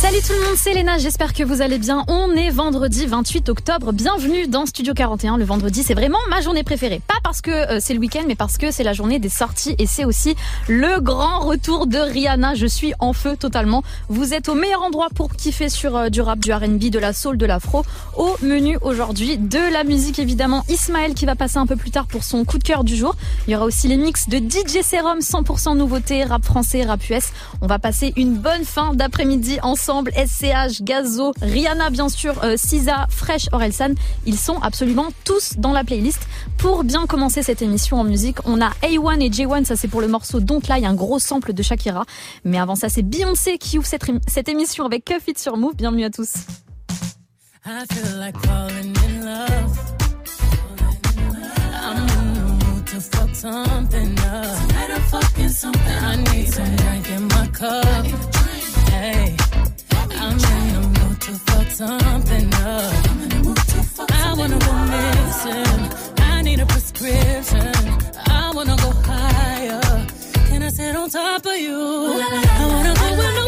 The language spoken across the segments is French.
Salut tout le monde, c'est Léna, j'espère que vous allez bien. On est vendredi 28 octobre, bienvenue dans Studio 41. Le vendredi, c'est vraiment ma journée préférée. Pas parce que euh, c'est le week-end, mais parce que c'est la journée des sorties et c'est aussi le grand retour de Rihanna. Je suis en feu totalement. Vous êtes au meilleur endroit pour kiffer sur euh, du rap, du R&B, de la soul, de l'afro. Au menu aujourd'hui, de la musique évidemment. Ismaël qui va passer un peu plus tard pour son coup de cœur du jour. Il y aura aussi les mix de DJ Serum, 100% nouveauté, rap français, rap US. On va passer une bonne fin d'après-midi ensemble SCH, Gazo, Rihanna bien sûr, euh, Sisa, Fresh, Orelsan. Ils sont absolument tous dans la playlist. Pour bien commencer cette émission en musique, on a A1 et J1, ça c'est pour le morceau Don't Lie, un gros sample de Shakira. Mais avant ça, c'est Beyoncé qui ouvre cette, cette émission avec Cuff It sur Move. Bienvenue à tous. I feel like falling in love. I'm in the mood to fuck something up. Tonight I'm fucking something. I need some drink in my cup. Hey. I'm in the mood to fuck something up. I wanna go missing. I need a prescription. I wanna go higher. Can I sit on top of you? I wanna go where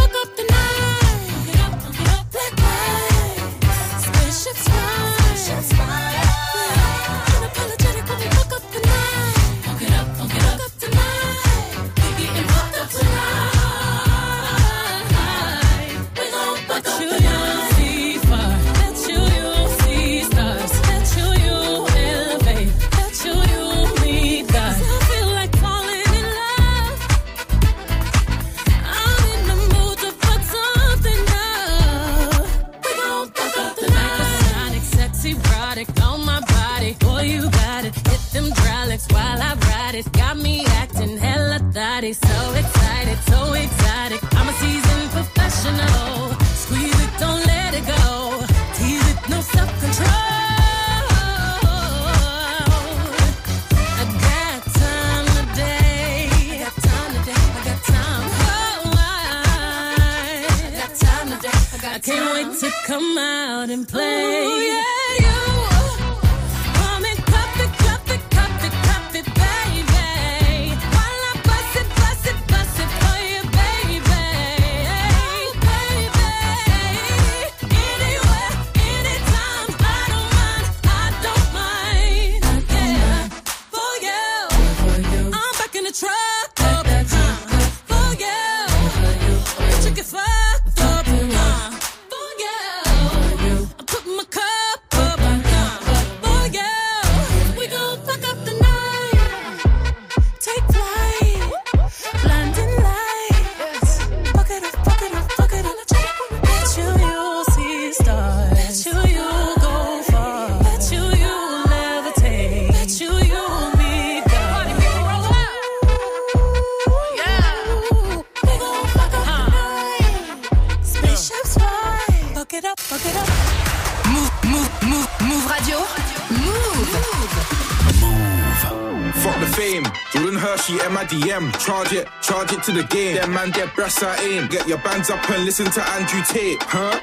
it, to the game. Them man, get breasts I aim. Get your bands up and listen to Andrew Tate. Huh?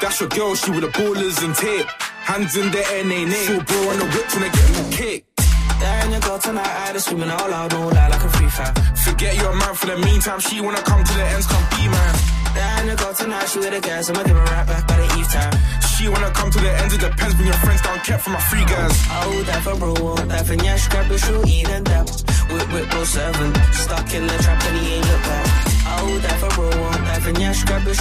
That's your girl, she with the ballers and tape. Hands in the air, nay, nay. Full bro on the whip when I get in the cake. There in your girl tonight, I just screaming all loud, no lie like a free fire. Forget your man for the meantime, she wanna come to the ends, come be man. There in your girl tonight, she with the gas, I'ma give her right back by the eve time. She wanna come to the ends, it depends when your friends down kept for my free guys. Oh, that for bro, oh, that for Nyash, grab your shoe, eat and dap. Whip, go seven, stuck in the trap and he ain't look back. Oh, bro, oh, that for Nyash, grab your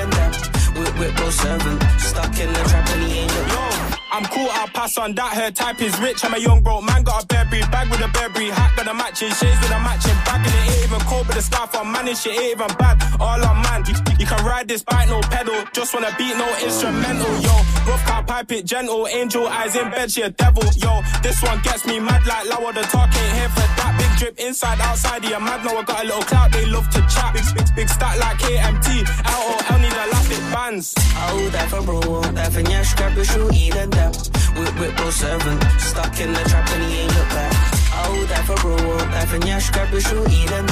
and dap. Whip, whip, go seven, stuck in the trap and he ain't look back. I'm cool, I'll pass on that. Her type is rich. I'm a young broke man, got a Burberry bag with a Burberry hat, got a matching shades with a matching bag, and it ain't even cold, but the scarf I'm shit ain't even bad. All on man, you, can ride this bike, no pedal. Just wanna beat, no instrumental, yo. Rough car pipe it gentle, angel eyes in bed, she a devil, yo. This one gets me mad like Lower the talk ain't here for that. Big drip inside, outside, yeah, mad. Now I got a little clout, they love to chat. Big, big, big stack like KMT. LOL need a elastic bands. Oh, that for bro, that for Nyash, grab your shoe, eat and dap. Whip, whip, go seven, stuck in the trap and he ain't look back. Oh, that for bro, that for Nyash, grab your shoe, eat and.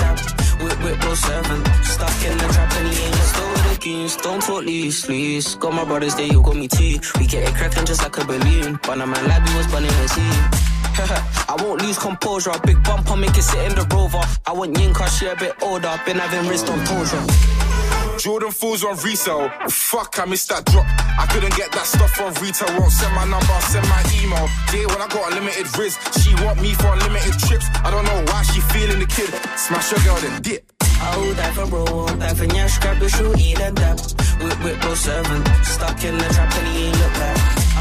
Whip, whip, go seven, stuck in the trap and he ain't look Still with the goons, don't talk loose, loose. Got my brothers there, you got me too. We get it cracking just like a balloon. But a man like me was burning the sea. I won't lose composure. Big bumper make it sit in the rover. I want Yinka, she a bit older. Been having wrist on tosure. Jordan fools on resale. Fuck, I missed that drop. I couldn't get that stuff from retail. Won't send my number, send my email. Yeah, when I got unlimited risk, she want me for unlimited trips. I don't know why she feeling the kid. Smash your girl, then dip. Oh, that for bro, that for Nyash, grab your shoe, eat and dap. Whip, whip, go seven, stuck in the trap and he ain't look back.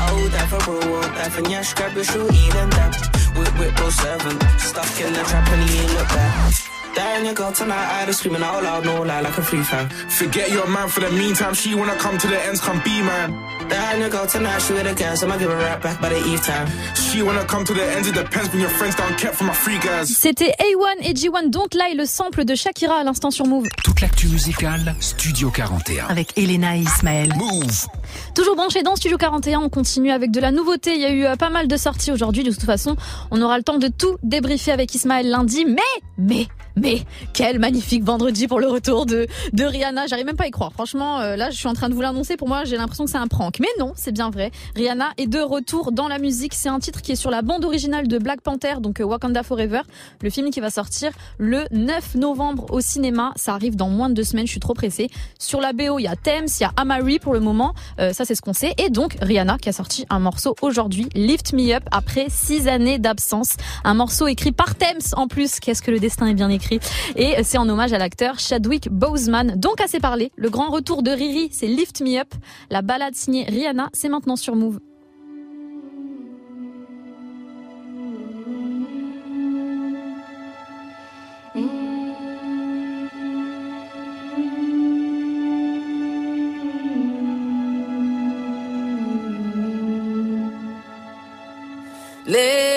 Oh, that for bro, that for Nyash, grab your shoe, eat and dap. Whip, whip, go seven, stuck in the trap and he ain't look back. There in your girl tonight, I just screaming out loud, no lie like a free fan. Forget your man for the meantime, she wanna come to the ends, come be man. There in your girl tonight, she with the gas, I'ma give her right back by the eve time. She wanna come to the ends, it depends when your friends down kept for my free guys. C'était A1 et G1 Don't Lie, le sample de Shakira à l'instant sur Move. Toute l'actu musicale, Studio 41. Avec Elena et Ismaël. Move Toujours branché dans Studio 41, on continue avec de la nouveauté. Il y a eu euh, pas mal de sorties aujourd'hui. De toute façon, on aura le temps de tout débriefer avec Ismaël lundi. Mais, mais, mais, quel magnifique vendredi pour le retour de, Rihanna. J'arrive même pas à y croire. Franchement, euh, là, je suis en train de vous l'annoncer. Pour moi, j'ai l'impression que c'est un prank. Mais non, c'est bien vrai. Rihanna est de retour dans la musique. C'est un titre qui est sur la bande originale de Black Panther, donc euh, Wakanda Forever, le film qui va sortir le 9 novembre au cinéma. Ça arrive dans moins de deux semaines. Je suis trop pressée. Sur la BO, il y a Thames, il y a Amari pour le moment. Euh, ça, c'est ce qu'on sait. Et donc, Rihanna qui a sorti un morceau aujourd'hui, Lift Me Up, après six années d'absence. Un morceau écrit par Thames en plus. Qu'est-ce que le destin est bien écrit. Et c'est en hommage à l'acteur Chadwick Boseman. Donc, assez parlé. Le grand retour de Riri, c'est Lift Me Up. La balade signée Rihanna, c'est maintenant sur Move. Lift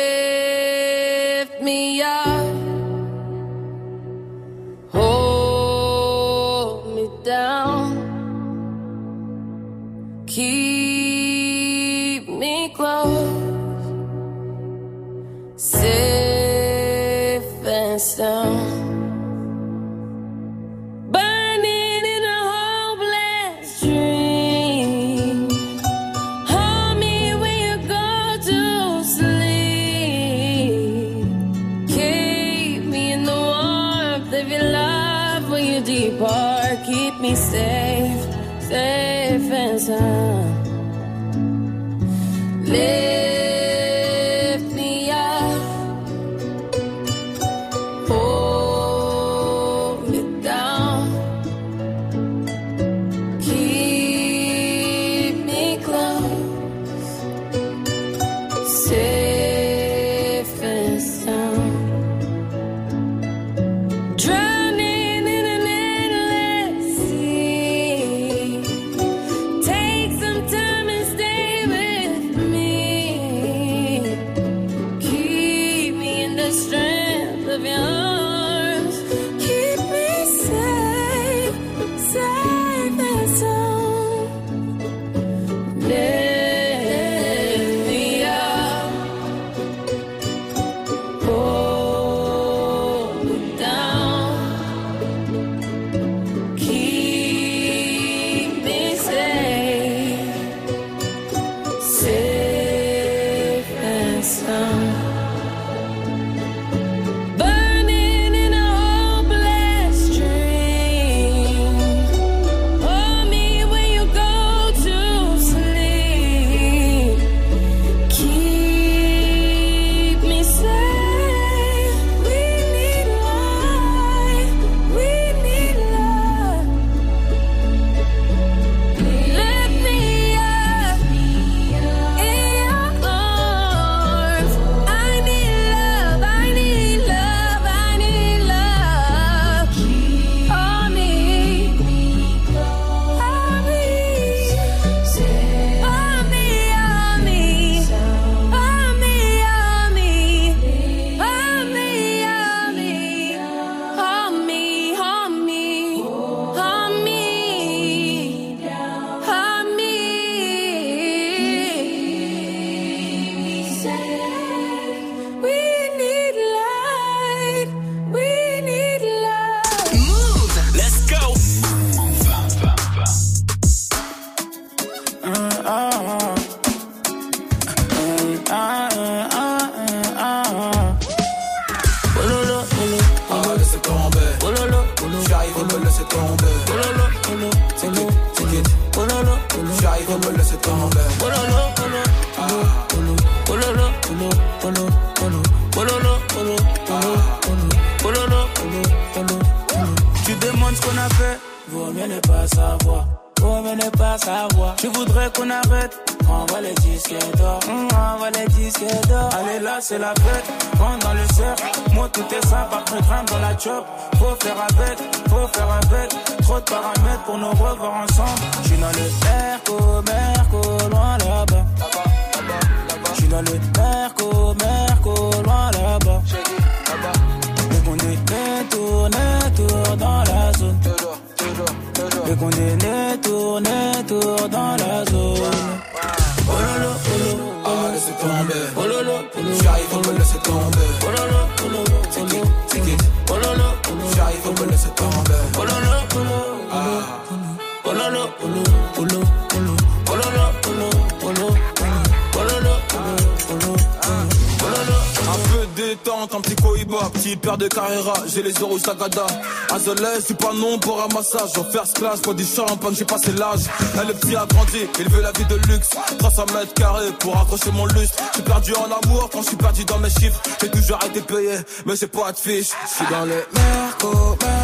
les euros Sagada. Azolé, c'est pas non pour un massage, en first class, pour du champagne, j'ai passé l'âge. Elle, le petit a grandi, il veut la vie de luxe. 300 mètres carrés pour accrocher mon lustre. J'ai perdu en amour quand je suis perdu dans mes chiffres. J'ai toujours été payé, mais j'ai pas de fiche. Je suis dans le Merco, Merco,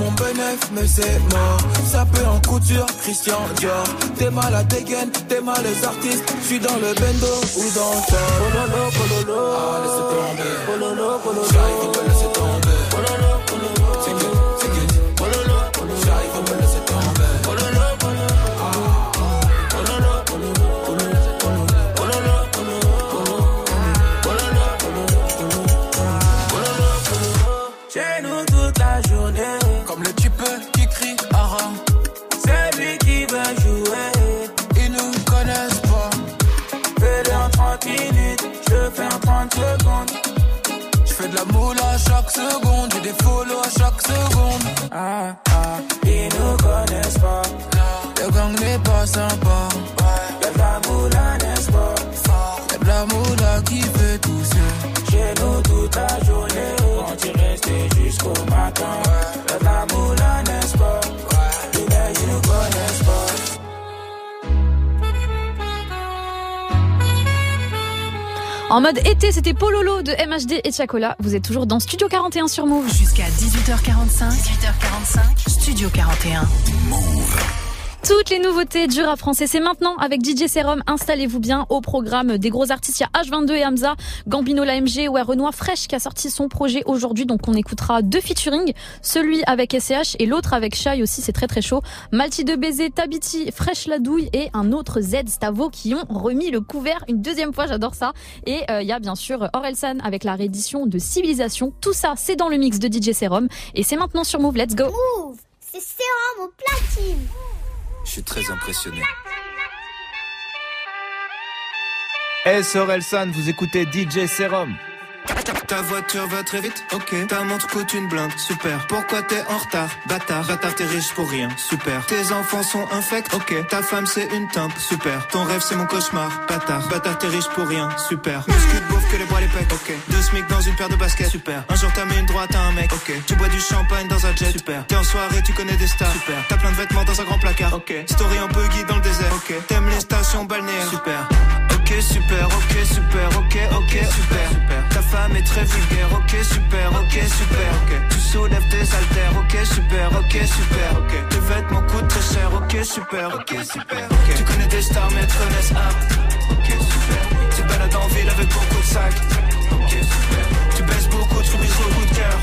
mon bénéf, mais c'est mort. Ça peut en couture, Christian Dior. T'es mal à dégaine, t'es mal les artistes. Je suis dans le bendo ou dans le char. Pololo, pololo. Ah, laissez tomber. Pololo, pololo. En mode été, c'était Pololo de MHD et Chacola. Vous êtes toujours dans Studio 41 sur Move. Jusqu'à 18h45. 18h45. Studio 41. Toutes les nouveautés du rap français, c'est maintenant avec DJ Serum. Installez-vous bien au programme des gros artistes. Il y a H22 et Hamza, Gambino l'AMG, ouais, Renoir Fresh qui a sorti son projet aujourd'hui. Donc on écoutera deux featuring, celui avec SCH et l'autre avec Shai aussi, c'est très très chaud. Malti de baiser, Tabiti, Fresh la douille et un autre Z Stavo qui ont remis le couvert une deuxième fois, j'adore ça. Et euh, il y a bien sûr Orelsan avec la réédition de Civilisation. Tout ça, c'est dans le mix de DJ Serum et c'est maintenant sur Move. Let's go. Move, c'est sérum au platine. Je suis très impressionné. Hey vous écoutez DJ Serum. Ta voiture va très vite, ok. Ta montre coûte une blinde, super. Pourquoi t'es en retard, bâtard? Bâtard, t'es riche pour rien, super. Tes enfants sont infects, ok. Ta femme c'est une teinte, super. Ton rêve c'est mon cauchemar, bâtard. Bâtard, t'es riche pour rien, super. Muscu de bouffe que les bras les ok. Deux smic dans une paire de baskets, super. Un jour t'as mis une droite à un mec, ok. Tu bois du champagne dans un jet, super. T'es en soirée, tu connais des stars, super. T'as plein de vêtements dans un grand placard, ok. Story en buggy dans le désert, ok. T'aimes les stations balnéaires, super. Ok super, ok super, ok ok super. Ta femme est très vulgaire, ok super, ok super, ok. Tu soulèves tes haltères, ok super, ok super, ok. Tes vêtements coûtent très cher, ok super, ok super. Tu connais des stars mais elles te connaissent hard, ok super. Tu balades en ville avec beaucoup de sacs, ok super. Tu baisses beaucoup, tu rubises beaucoup de cœur,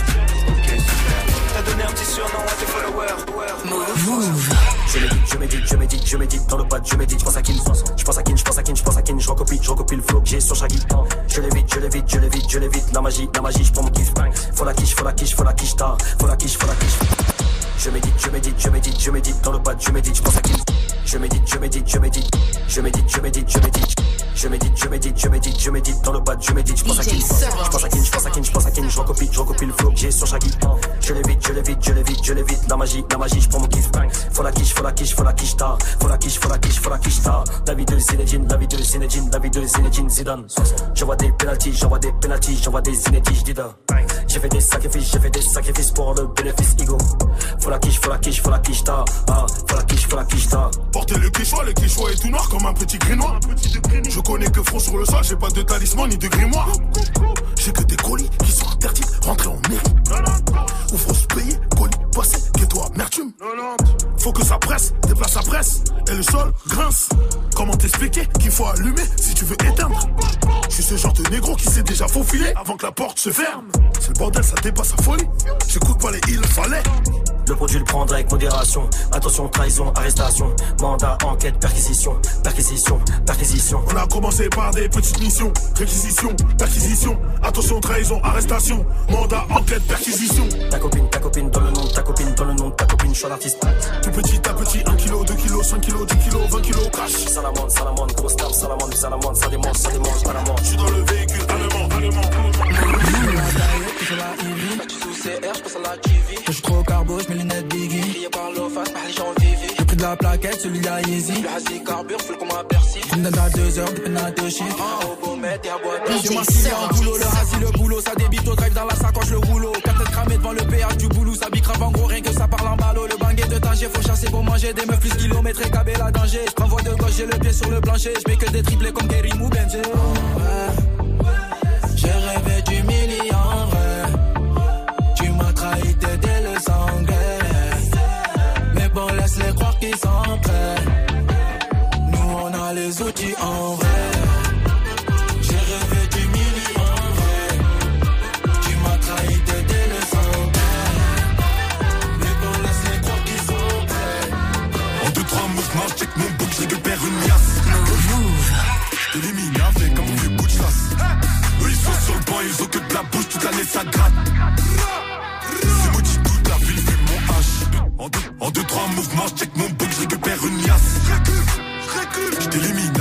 ok super. T'as donné un petit surnom à tes followers, Move. Je médite, je médite, je médite, je médite dans le bas, je médite, je pense à Kin, je pense à Kin, je pense à Kin, je pense à Kin, je recopie, je recopie le flow que j'ai sur Shaggy. Je l'évite, je l'évite, je l'évite, je l'évite, la magie, la magie, je prends mon kiff. Faut la quiche, faut la quiche, faut la quiche tard, faut la quiche, faut la quiche. Je médite, je médite, je médite, je médite dans le bas, je médite, je pense à Kin. Je médite, je médite, je médite, je médite, je médite, je médite. Je médite, je médite, je médite, je médite dans le bas, je médite, je pense à Kin. Je pense à Kin, je pense à Kin, je pense à Kin, je recopie, je recopie le flow j'ai sur Shaggy. Je l'évite, je l'évite, je l'évite, je l'évite, la magie, la magie, je prends mon kiff. Faut la quiche, faut la quiche, faut la quiche tard, faut la quiche, faut la quiche, faut la quiche tard. La vie de Zinedine, la vie de Zinedine, la vie de Zinedine Zidane. J'envoie des penalties, j'envoie des penalties, j'envoie des Zinedine, j'dida. J'ai fait des sacrifices, j'ai fait des sacrifices pour le bénéfice ego. Faut la quiche, faut la quiche, faut la quiche ta. Ah, faut la quiche, faut la quiche ta. Portez le quichois, le quichois est tout noir comme un petit grinois. Je connais que front sur le sol, j'ai pas de talisman ni de grimoire. J'ai que des colis qui sont interdits, rentrer en mairie. Ou faut se payer, colis passés que toi. Faut que ça presse, déplace la presse, et le sol grince. Comment t'expliquer qu'il faut allumer si tu veux éteindre? Je suis ce genre de négro qui s'est déjà faufilé avant que la porte se ferme. C'est le bordel, ça dépasse sa folie. J'écoute pas les il fallait. Le produit le prendre avec modération. Attention, trahison, arrestation. Mandat, enquête, perquisition. Perquisition, perquisition. On a commencé par des petites missions. Réquisition, perquisition. Attention, trahison, arrestation. Mandat, enquête, perquisition. Ta copine, ta copine, dans le nom de ta copine, dans le nom de ta copine, je suis l'artiste. Tout petit à petit, 1 kg, 2 kg, 5 kg, 10 kg, 20 kg, cash. Salamande, salamande, grosse table, salamande, salamande, ça démonte, ça démonte, pas la mort. Je suis dans le véhicule allemand, allemand. Je suis trop carbo, je mets les lunettes Biggie. Crié par face, par les gens. Le prix de la plaquette, celui de la Yeezy. Le hasi carbure, full comme un Percy. Je me à 2 heures, dépend à deux chiffres. Au beau et à boîte. J'ai ma style en boulot, le hasi, le boulot. Ça débite au drive dans la sacoche, le rouleau. Quatre têtes cramées devant le péage du boulot. Ça bicrave en gros, rien que ça parle en ballot. Le banguet de Tanger, faut chasser pour manger. Des meufs plus kilométrés, cabé la danger. Je voix de gauche, j'ai le pied sur le plancher. Je mets que des triplés comme Gary ou Benji. J'ai je récupère une liasse. Je t'élimine avec un mauvais bout de chasse. Eux, ils sont sur le banc, ils ont que de la bouche, toute l'année ça gratte. C'est maudit, toute la ville fait mon H. En deux, en deux, trois mouvements, check mon book, je récupère une liasse. Je t'élimine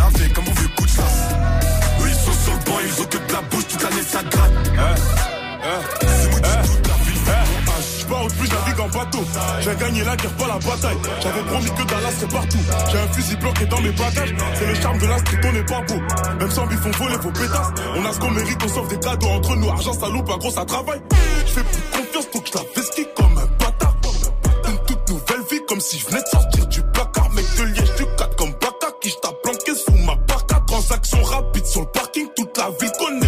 J'ai gagné la guerre, pas la bataille. J'avais promis que Dallas serait partout. J'ai un fusil bloqué dans mes bagages. C'est le charme de la street, on n'est pas beau. Même sans bif, on voler vos pétasses. On a ce qu'on mérite, on sauve des cadeaux entre nous. Argent, ça loupe, un gros, ça travaille. Je fais plus confiance, donc je la vesquille comme un bâtard. Une toute nouvelle vie, comme si je venais de sortir du placard. Mec de liège, du 4 comme Baka, qui je planqué sous ma parka. Transaction rapide sur le parking, toute la ville connaît.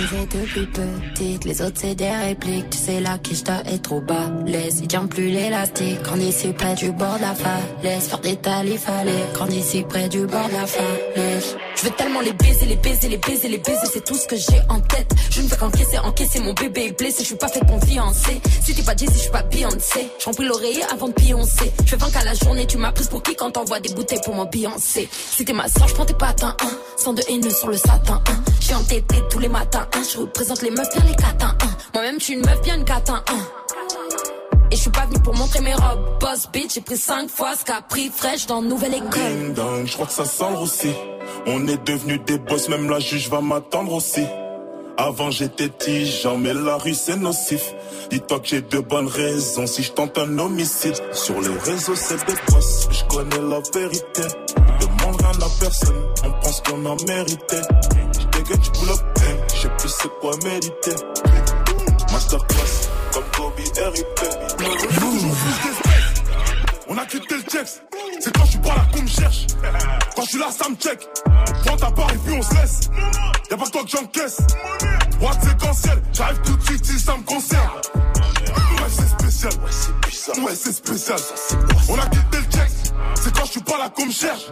Depuis petite, les autres c'est des répliques. Tu sais là qui je est trop bas. Laisse, il tient plus l'élastique. Ici près du bord de la falaise, faire des talifs fallait. Ici près du bord de la falaise. Je veux tellement les baiser, les baiser, les baiser, les baiser, c'est tout ce que j'ai en tête. Je ne veux qu'encaisser, encaisser mon bébé est blessé. Je suis pas faite pour fiancer. Si t'es pas Jay-Z, je suis pas Beyoncé. J'en prie l'oreiller avant de pioncer. Je fais 20 à la journée, tu m'as prise pour qui quand t'envoies des bouteilles pour Beyoncé? Si t'es ma soeur, je prends tes patins, hein. Sans de haineux sur le satin, hein. J'ai entêté tous les matins, hein. Je représente les meufs bien les catins, hein. Moi-même, je suis une meuf bien une catin, hein. Et je suis pas venu pour montrer mes robes. Boss bitch, j'ai pris 5 fois ce qu'a pris fraîche dans nouvelle école. Je crois que ça sent le roussi. On est devenus des boss, même la juge va m'attendre aussi. Avant j'étais tigeant, mais la rue c'est nocif. Dis-toi que j'ai de bonnes raisons si je tente un homicide. Sur les réseaux c'est des boss, je connais la vérité. Demande rien à personne, on pense qu'on a mérité. J'dégueule du pull up, je sais quoi méditer. Masterclass, comme Kobe RIP. On a quitté le checks. C'est quand je suis pas là qu'on me cherche. Quand je suis là, ça me check. Prends ta part et puis on se laisse. Y'a pas toi que j'encaisse. Boîte séquentielle, j'arrive tout de suite si ça me concerne. Ouais, c'est spécial. Ouais, c'est spécial. On a quitté le checks. C'est quand je suis pas là qu'on me cherche.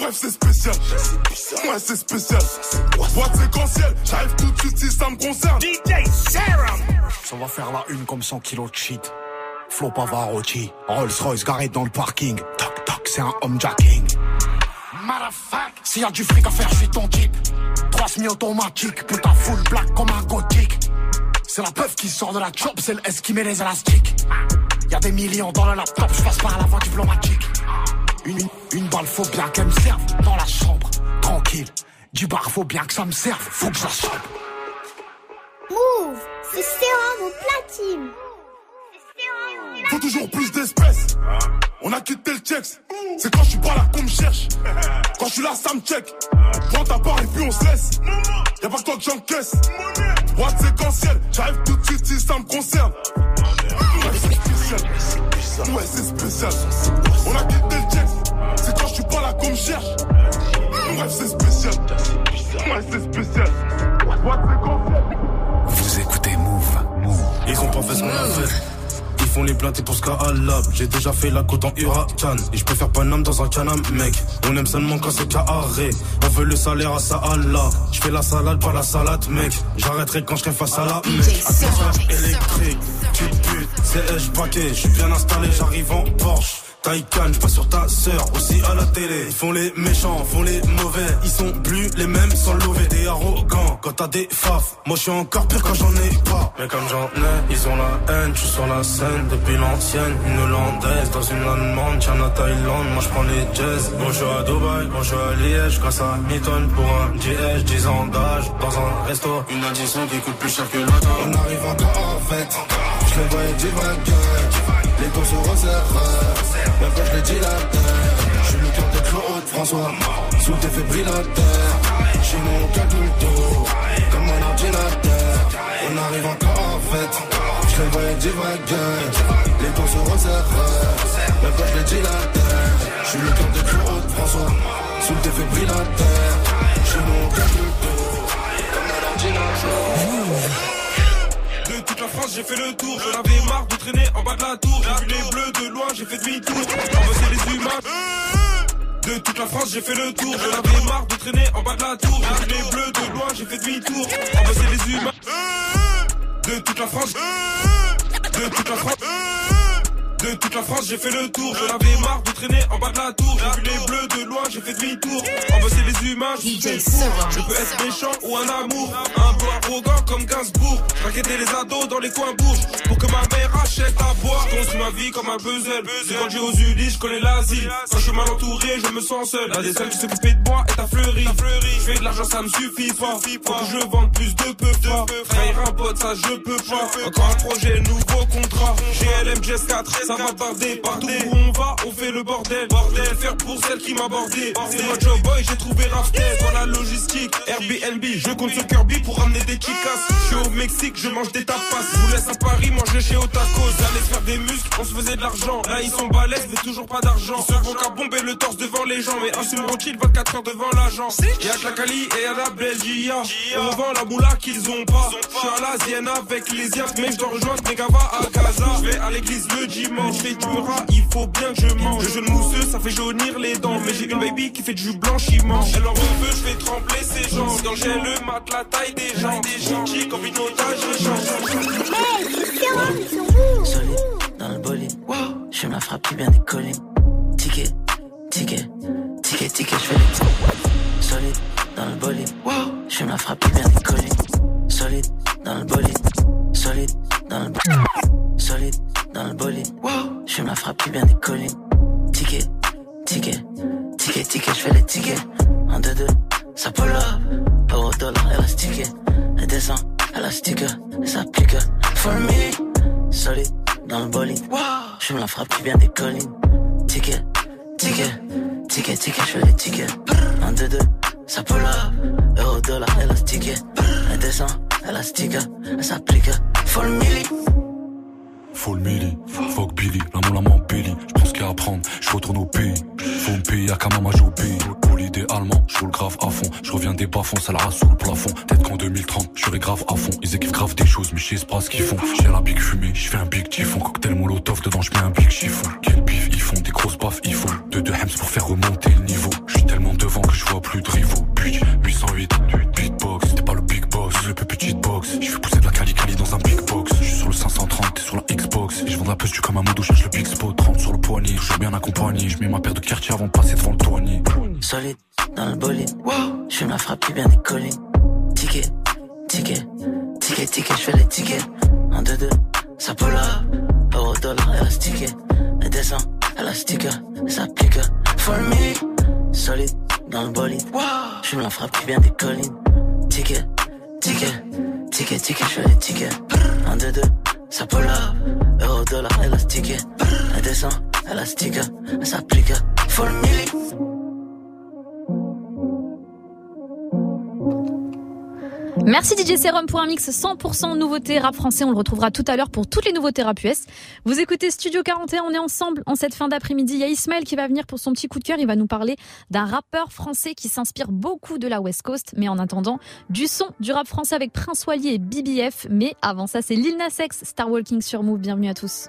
Bref, c'est spécial. Ouais, c'est spécial. Boîte séquentielle, j'arrive tout de suite si ça me concerne. DJ Serum. Ça va faire la une comme 100 kilos de shit. Flo Pavarotti, Rolls Royce garé dans le parking. Toc toc, c'est un homejacking. Motherfuck, s'il y a du fric à faire, je suis ton type. Trois semi-automatiques, putain full black comme un gothique. C'est la peuf qui sort de la chop, c'est le S qui met les élastiques. Y a des millions dans le laptop, je passe par la voie diplomatique. Une, une, une balle, faut bien qu'elle me serve dans la chambre. Tranquille, du bar, faut bien que ça me serve, faut que je la chope. Move, c'est sérum au platine. Faut toujours plus d'espèces. On a quitté le checks. C'est quand je suis pas là qu'on me cherche. Quand je suis là, ça me check. Prends ta part et puis on se laisse. Y'a pas que toi que j'encaisse. Boîte séquentielle, j'arrive tout de suite si ça me concerne. Ouais, c'est spécial. Ouais, c'est spécial. On a quitté le checks. C'est quand je suis pas là qu'on me cherche. rêve c'est spécial. Ouais, c'est spécial. What c'est Vous écoutez Move. Move. Ils ont pas fait ce qu'on a fait. Font les plaintes pour ce Allah. J'ai déjà fait la côte en huracan. Et je peux faire Paname dans un canam, mec. On aime seulement quand c'est carré. On veut le salaire à ça Allah. Je fais la salade, pas la salade, mec. J'arrêterai quand je serai face à la mec. Atterrage électrique, tu putes, c'est je paquet. Je suis bien installé, j'arrive en Porsche. Taïkan, pas sur ta sœur, aussi à la télé. Ils font les méchants, font les mauvais. Ils sont plus les mêmes sans lever des arrogants. Quand t'as des faf, moi je suis encore pire quand j'en ai pas. Mais comme j'en ai, ils ont la haine. Je suis sur la scène depuis l'ancienne. Une hollandaise dans une allemande. Tiens à Thaïlande, moi je prends les jazz. Bonjour à Dubaï, bonjour à Liège. Grâce à Milton pour un GH, 10 ans d'âge. Dans un resto, une addition qui coûte plus cher que l'autre. On arrive encore en fait. Je les voyais du Les taux se resserrent. Même quand je la terre. Je suis le cœur de Claude François. Sous le défibrillateur Chez mon calcul tout Comme un ordinateur. On arrive encore en fait. Je les voyais divaguer Les taux se resserrent Même quand je la terre. Je suis le cœur de Claude François. Sous le défibrillateur Chez mon calcul tout Comme un ordinateur. la France, j'ai fait le tour. J'en avais marre de traîner en bas de la tour. J'ai vu les bleus de loin, j'ai fait demi-tour. Envoyer les humains. De toute la France, j'ai fait le tour. J'en avais marre de traîner en bas de la tour. J'ai vu les bleus de loin, j'ai fait demi-tour. Envoyer les humains. De toute la France. De toute la France. De toute la France, j'ai fait le tour. J'en avais marre de traîner en bas de la tour. J'ai vu les bleus de loin, j'ai fait demi-tour. Envoyer les humains, je Je peux être méchant ou un amour. Un peu arrogant comme Gainsbourg. J'inquiétais les ados dans les coins bourges. Pour que ma mère achète à boire. Construis ma vie comme un puzzle. J'ai grandi aux Ulysses, je connais l'asile. Quand je suis mal entouré, je me sens seul. La des seuls qui s'occupaient de moi est à fleuri. Je fais de l'argent, ça me suffit pas. Faut que je vende plus de peu pas. Frère un pote, ça je peux pas. Encore un projet, nouveau contrat. GLM, Jess 4 ça va tarder. Partout où on va, on fait le bordel. Bordel, faire pour celle qui m'a bordé. C'est moi job boy, j'ai trouvé Raftel dans la logistique. Airbnb, je compte sur Kirby pour ramener des chicas. Je suis au Mexique, je mange des tapas. Je vous laisse à Paris, manger chez Otakos. Allez faire des muscles, on se faisait de l'argent. Là, ils sont balèzes, mais toujours pas d'argent. Ils qu'à bomber le torse devant les gens. Mais assumeront-ils 24 heures devant l'agence Y'a que la Cali et y'a la Belgique. On vend la moula qu'ils ont pas. Je suis à l'Asienne avec les Zias, mais je dois rejoindre Megava à Gaza. Je vais à l'église le dimanche, du rat, il faut bien que je mange. Le jeune mousseux, ça fait jaunir les dents. Mais j'ai une baby qui fait du blanchiment. Elle en veut, je fais trembler ses jambes. Dans le le mat, la taille des gens. Des gens qui combinent otage, je Solide dans le bolide. Je me la frappe plus bien des collines. Ticket, ticket, ticket, ticket, je fais les Solide dans le bolide. Je me la frappe plus bien des collines. Solide dans le bolide. Solide dans le Solide dans le bolide. Je me la frappe plus bien des collines. Ticket, ticket, ticket, ticket, je fais les tickets. En deux deux, ça pull up. Euro dollar, élastique. Elle descend, élastique, elle s'applique. For me, solide dans le bolide. Je me la frappe plus bien des collines. Ticket, ticket, ticket, ticket, je fais les tickets. En deux deux, ça pull. Euro dollar, élastique. Elle descend, élastique, elle s'applique. For me. Faut le fuck Billy, la moula m'embellit. J'pense qu'il y a à j'retourne au pays. Faut me payer à Kamama pays. Pour l'idée allemand, j'roule grave à fond. J'reviens des bas fonds, ça la sous le plafond. Peut-être qu'en 2030, j'serai grave à fond. Ils équipent grave des choses, mais j'sais pas ce qu'ils font. J'ai la big fumée, j'fais un big typhon. Cocktail molotov, dedans j'mets un big chiffon. Quel bif ils font, des grosses baffes ils font. De deux hems pour faire remonter le niveau. J'suis tellement devant que je vois plus de rivaux. Bitch, 808, beatbox, c'était pas le big boss, le plus petite box. J'fais pousser de la cali cali dans un big sur la Xbox. Et je vends la puce, tu comme un modo, cherche le big spot. 30 sur le poignet, toujours bien accompagné. Je mets ma paire de quartier avant de passer devant le douanier. Solide dans le bolide. Je me la frappe plus bien des collines. Ticket, ticket, ticket, ticket, je fais les tickets. En deux deux, ça pull up. Euro dollar, élastique. Elle descend, élastique, elle s'applique. For me, solide dans le bolide. Je me la frappe plus bien des collines. Ticket, ticket, ticket, ticket, je fais les tickets. En deux deux, ça pull up. Euro dollar, élastique. Elle descend, élastique, elle s'applique. For me. Merci DJ Serum pour un mix 100% nouveauté rap français. On le retrouvera tout à l'heure pour toutes les nouveautés rap US. Vous écoutez Studio 41, on est ensemble en cette fin d'après-midi. Il y a Ismaël qui va venir pour son petit coup de cœur. Il va nous parler d'un rappeur français qui s'inspire beaucoup de la West Coast. Mais en attendant, du son du rap français avec Prince Wally et BBF. Mais avant ça, c'est Lil Nas X, Star Walking sur Move. Bienvenue à tous.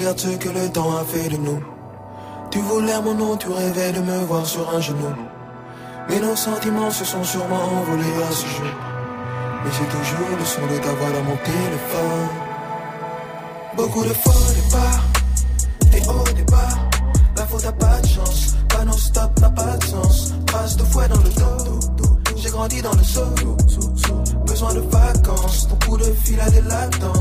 Regarde ce que le temps a fait de nous. Tu voulais mon nom, tu rêvais de me voir sur un genou. Mais nos sentiments se sont sûrement envolés à ce jeu. Mais j'ai toujours le son de ta voix dans mon téléphone. Beaucoup de faux départs, et au départ, la faute a pas de chance. Pas non stop n'a pas de sens. Trace de fouet dans le dos. J'ai grandi dans le sol. Besoin de vacances. Ton coup de fil a des latences.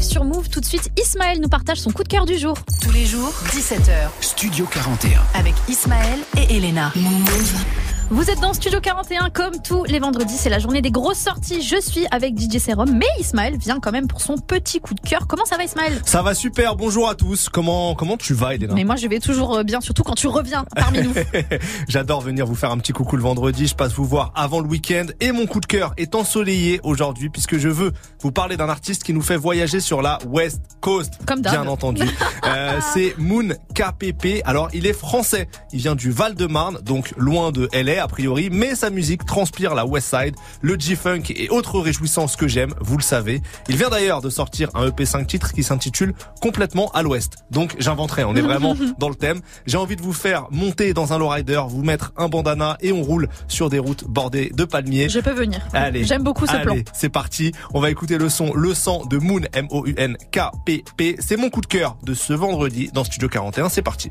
sur Move. Tout de suite, Ismaël nous partage son coup de cœur du jour. Tous les jours, 17h. Studio 41. Avec Ismaël et Elena. Move. Vous êtes dans Studio 41 comme tous les vendredis, c'est la journée des grosses sorties. Je suis avec DJ Serum, mais Ismaël vient quand même pour son petit coup de cœur. Comment ça va Ismaël? Ça va super, bonjour à tous. Comment comment tu vas Elena? Mais moi je vais toujours euh, bien, surtout quand tu reviens parmi nous. J'adore venir vous faire un petit coucou le vendredi. Je passe vous voir avant le week-end et mon coup de cœur est ensoleillé aujourd'hui puisque je veux vous parler d'un artiste qui nous fait voyager sur la West Coast. Comme d'hab. Bien entendu. Euh, c'est Moon KPP. Alors il est français. Il vient du Val-de-Marne, donc loin de A priori, mais sa musique transpire la West Side, le G-Funk et autres réjouissances que j'aime, vous le savez. Il vient d'ailleurs de sortir un EP 5 titres qui s'intitule Complètement à l'Ouest. Donc j'inventerai, on est vraiment dans le thème. J'ai envie de vous faire monter dans un lowrider, vous mettre un bandana et on roule sur des routes bordées de palmiers. Je peux venir. Allez. J'aime beaucoup ce Allez, plan. c'est parti. On va écouter le son Le sang de Moon, M-O-U-N-K-P-P. C'est mon coup de cœur de ce vendredi dans Studio 41. C'est parti.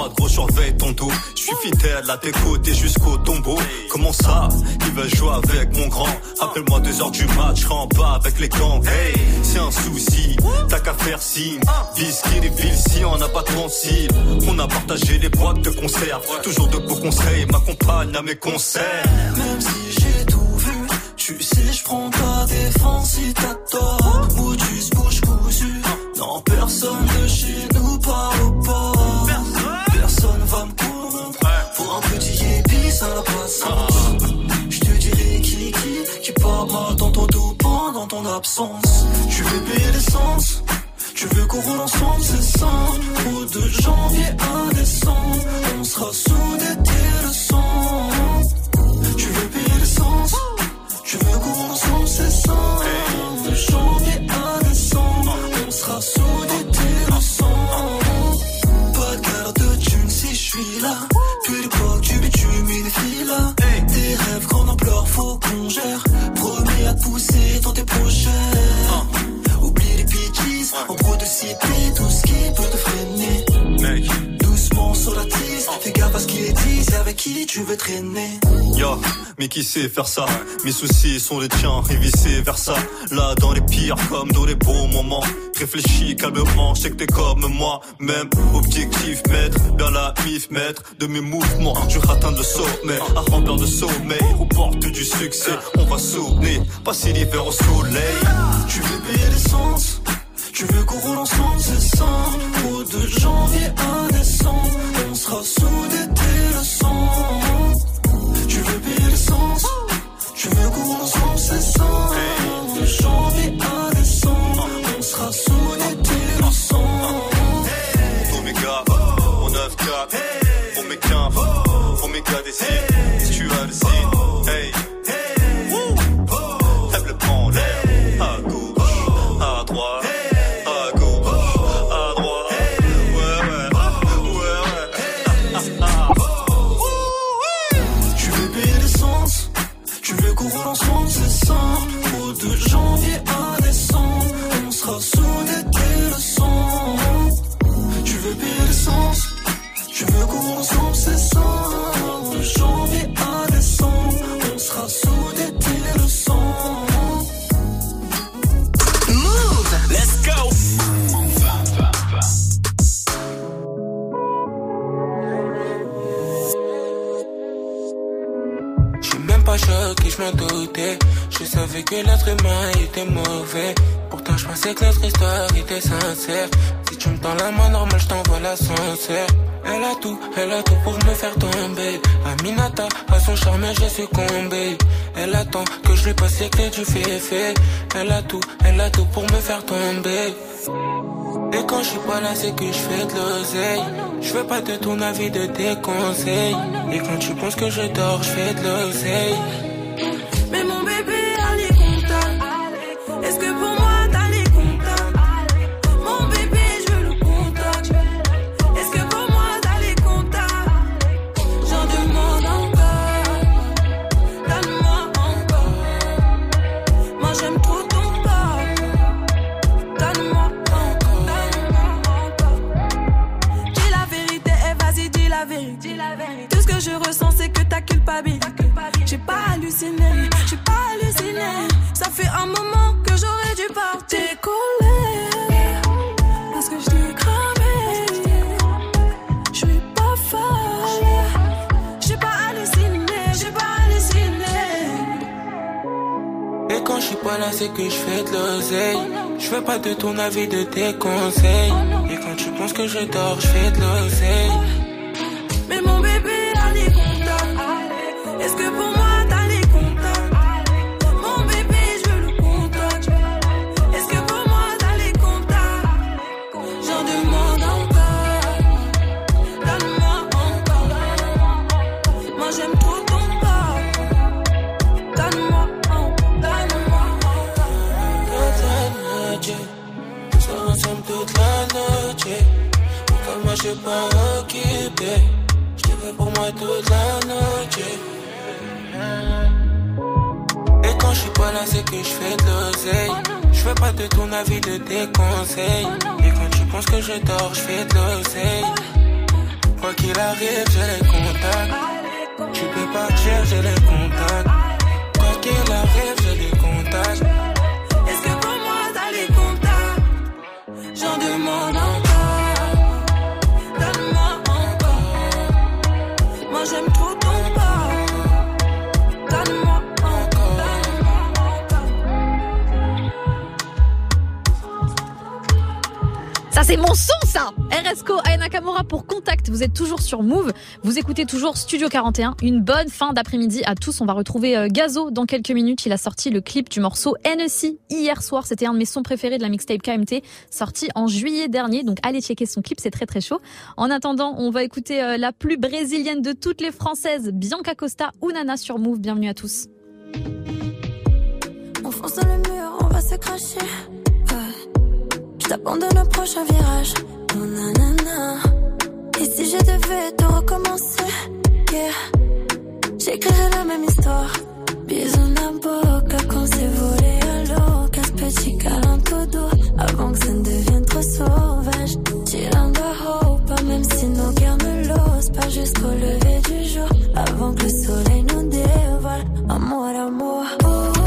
Droite, gros surveille ton dos. Je suis fidèle à tes côtés jusqu'au tombeau. Comment ça Il va jouer avec mon grand? Appelle-moi deux heures du match, je en bas avec les gangs. Hey, c'est un souci, t'as qu'à faire signe. Biscuit et si on n'a pas 36. On a partagé les boîtes de conserve. Toujours de beaux conseils, m'accompagne à mes concerts. Même si j'ai tout vu Tu sais je prends ta défense si t'as tort Motus bouche cousue Non personne Je te dirai qui qui Qui dans ton dos pendant ton absence. Tu veux payer l'essence? Tu veux qu'on roule ensemble, c'est simple. Ou de janvier à décembre On sera soudés dès le son tu veux payer l'essence? Tu veux qu'on roule ensemble, c'est ça gère Promis à pousser dans tes projets Oublie les bitches En pro de citer tout ce qui peut te freiner Fais gaffe à ce qu'ils disent et avec qui tu veux traîner. Yo, mais qui sait faire ça? Mes soucis sont les tiens et vice versa Là dans les pires comme dans les bons moments. Réfléchis calmement, je sais que t'es comme moi. Même objectif, mettre bien la mif, mettre de mes mouvements. Je vais atteindre le sommet, à remplir de sommeil. Aux portes du succès, on va sonner. Passer l'hiver au soleil. Tu veux payer l'essence? Tu veux qu'on roule ensemble, c'est simple. Ou de janvier à décembre On sera dès le son Tu veux payer l'essence? Tu veux qu'on roule ensemble, c'est simple. De janvier à décembre On sera soudés dès le son Omega, on 9-4 Omega, Omega décide que notre histoire était sincère. Si tu me tends la main normale, je t'envoie l'ascenseur. Elle a tout, elle a tout pour me faire tomber. Aminata, à son charme, j'ai succombé. Elle attend que je lui passe les clés du fait. Elle a tout, elle a tout pour me faire tomber. Et quand je suis pas là, c'est que je fais de l'oseille. Je fais pas de ton avis, de tes conseils. Et quand tu penses que je dors, je fais de l'oseille. Ton avis, de tes conseils. Et quand tu penses que je dors, pas occupé pour moi toute la. Et quand je suis pas là, c'est que je fais de l'oseille. Je fais pas de ton avis, de tes conseils. Et quand tu penses que je dors, je fais de l'oseille. Quoi qu'il arrive, j'ai les contacts. Tu peux partir, j'ai les contacts. Quoi qu'il arrive, j'ai les contacts. Est-ce que pour moi t'as les contacts? J'en demande encore. C'est mon son ça RSCO Aya Nakamura pour Contact. Vous êtes toujours sur Move. Vous écoutez toujours Studio 41. Une bonne fin d'après-midi à tous. On va retrouver euh, Gazo dans quelques minutes. Il a sorti le clip du morceau NSI hier soir. C'était un de mes sons préférés de la mixtape KMT, sorti en juillet dernier. Donc allez checker son clip, c'est très très chaud. En attendant, on va écouter euh, la plus brésilienne de toutes les françaises, Bianca Costa ou Nana sur Move. Bienvenue à tous. On le mur, on va se. Ouais. Je t'abandonne au prochain virage. Oh nanana. Et si je devais te recommencer, yeah. J'écrirais la même histoire. Bisous na boca quand c'est volé à l'eau. Casse petit câlin tout doux. Avant que ça ne devienne trop sauvage. Chillin' the hope, même si nos guerres ne l'osent pas jusqu'au lever du jour. Avant que le soleil nous dévoile. Amour, amour. Oh,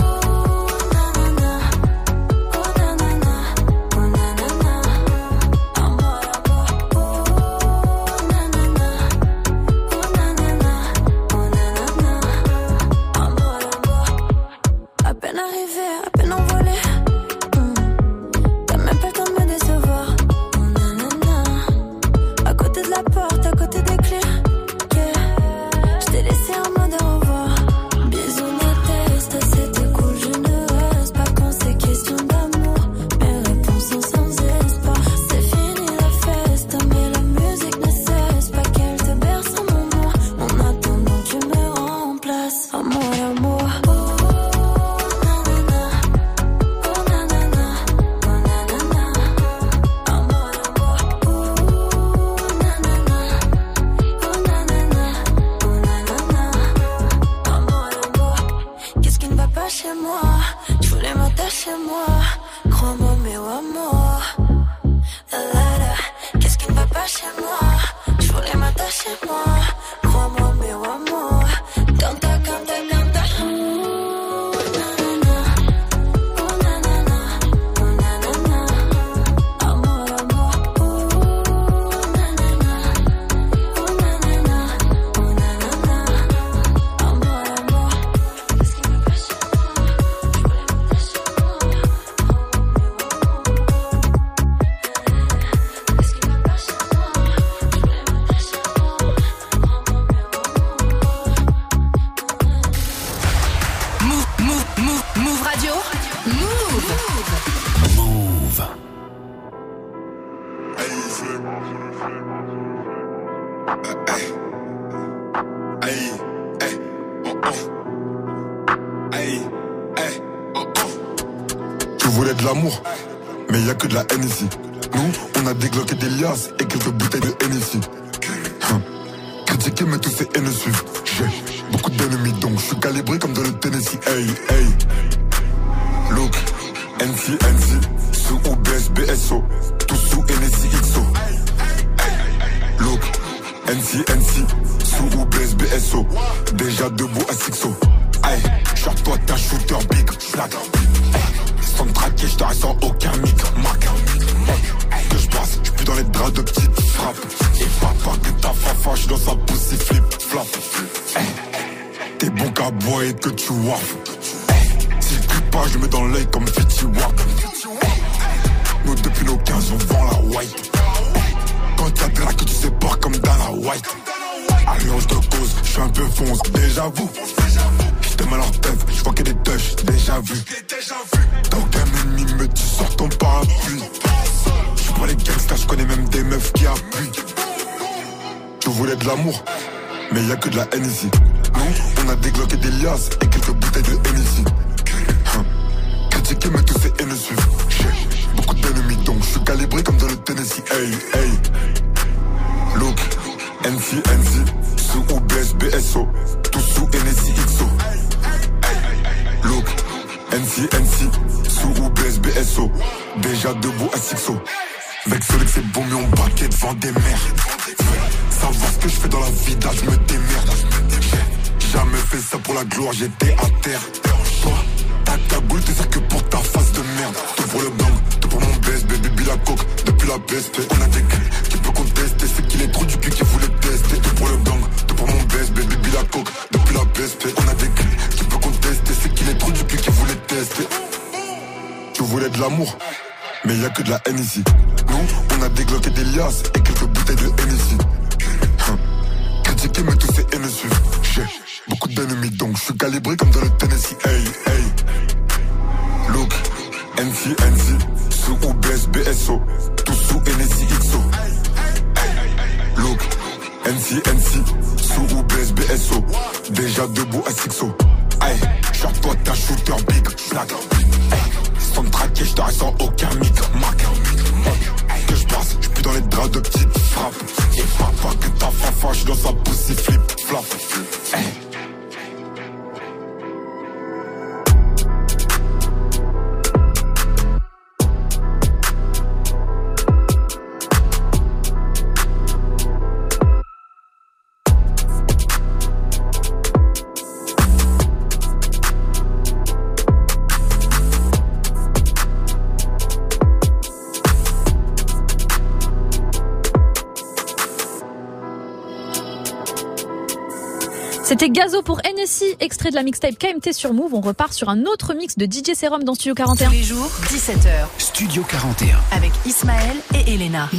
C'était Gazo pour NSI, extrait de la mixtape KMT sur Move. On repart sur un autre mix de DJ Serum dans Studio 41. Tous les jours, 17h. Studio 41. Avec Ismaël et Elena.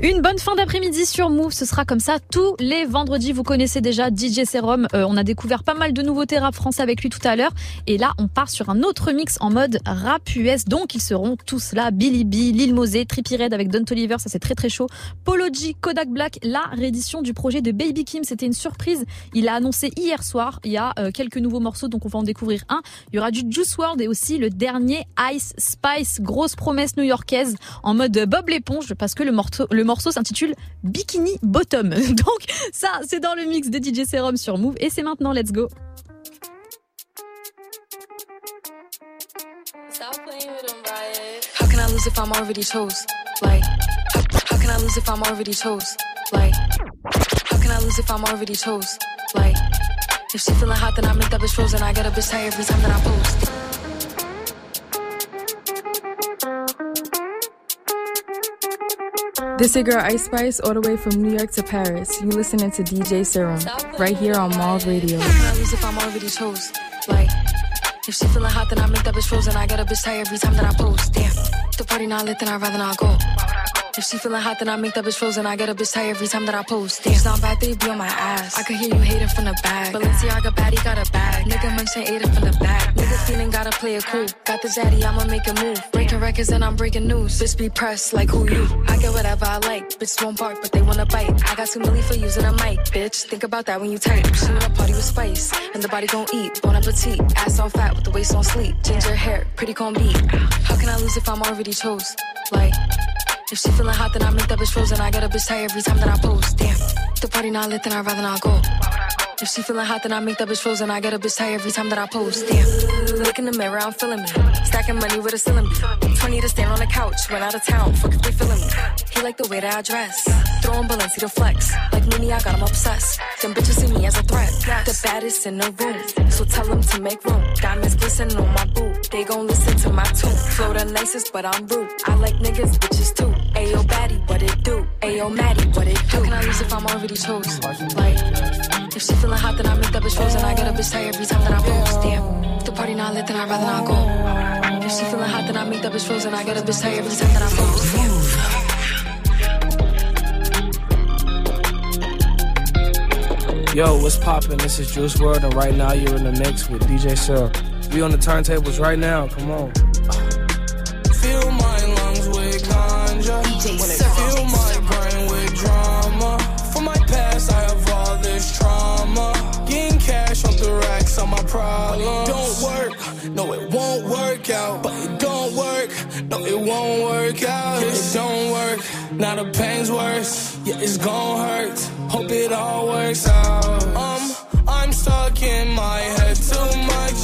Une bonne fin d'après-midi sur Move, ce sera comme ça tous les vendredis. Vous connaissez déjà DJ Serum, Euh, on a découvert pas mal de nouveautés rap français avec lui tout à l'heure. Et là, on part sur un autre mix en mode rap US. Donc, ils seront tous là. Billy B, Lil Mosé, Trippie Red avec Don Toliver, ça c'est très très chaud. Polo Kodak Black, la réédition du projet de Baby Kim, c'était une surprise. Il a annoncé hier soir, il y a euh, quelques nouveaux morceaux, donc on va en découvrir un. Il y aura du Juice WRLD et aussi le dernier Ice Spice, grosse promesse new-yorkaise en mode Bob l'éponge parce que le morceau, morceau s'intitule Bikini Bottom. Donc ça, c'est dans le mix de DJ Serum sur Move et c'est maintenant, let's go. How can I lose if I'm already chose? Like, how, how can I lose if I'm already chose? Like, how can I lose if I'm already chose? Like, if she feeling hot, then I make that bitch frozen. I get a bitch tired every time that I post. This your girl Ice Spice, all the way from New York to Paris. You listening to DJ Serum, right here on Mall Radio. I lose if I'm already chose? Like, if she feeling hot, then I make that bitch frozen. I get a bitch tired every time that I post. Damn, the party not lit, then I'd rather not go. If she feeling hot, then I make that bitch frozen. I get a bitch tired every time that I post. It's not bad, they be on my ass. I could hear you hating from the back. Balenciaga baddie got a bag. Nigga mention ate it from the back. Nigga feeling gotta play it cool. Got the zaddy, I'ma make a move. Breaking records and I'm breaking news. Bitch be pressed like who you? I get whatever I like. Bitch won't bark, but they wanna bite. I got two million for using a mic, bitch. Think about that when you type. She wanna party with spice, and the body gon' eat. Bon appetit. Ass on fat with the waist on sleep. Ginger hair, pretty gon' beat. How can I lose if I'm already chose? Like. If she feeling hot, then I make that bitch frozen. I get a bitch tired every time that I post. Damn, the party not lit, then I'd rather not go. If she feeling hot, then I make that bitch frozen. I get a bitch tired every time that I post. Damn, look in the mirror, I'm feeling me. Stacking money with a ceiling me. 20 to stand on the couch, went out of town. Fuck if they feeling me. He like the way that I dress. Throwing Balenci to flex. Like Mimi, I got him obsessed. Them bitches see me as a threat. The baddest in the room. So tell them to make room. Diamonds glistening on my boot. They gon' listen to my tune. Flow the nicest, but I'm rude. I like niggas, bitches too. Ayo, baddie, what it do? Ayo, Maddie, what it do? How can I lose if I'm already chose? Like, if she feeling hot, then I make that bitch frozen. I get a bitch tired every time that I post. Damn, if the party not lit, then I'd rather not go. If she feeling hot, then I make that bitch frozen. I get a bitch tired every time that I post. Damn. Yo, what's poppin'? This is Juice World, and right now you're in the mix with DJ Cyril. We on the turntables right now. Come on. Fill my lungs with ganja. when problems. Don't work. No, it won't work out. But it don't work. No, it won't work out. It don't work. Now the pain's worse. Yeah, it's gon' hurt. Hope it all works out. Um, I'm stuck in my head too much.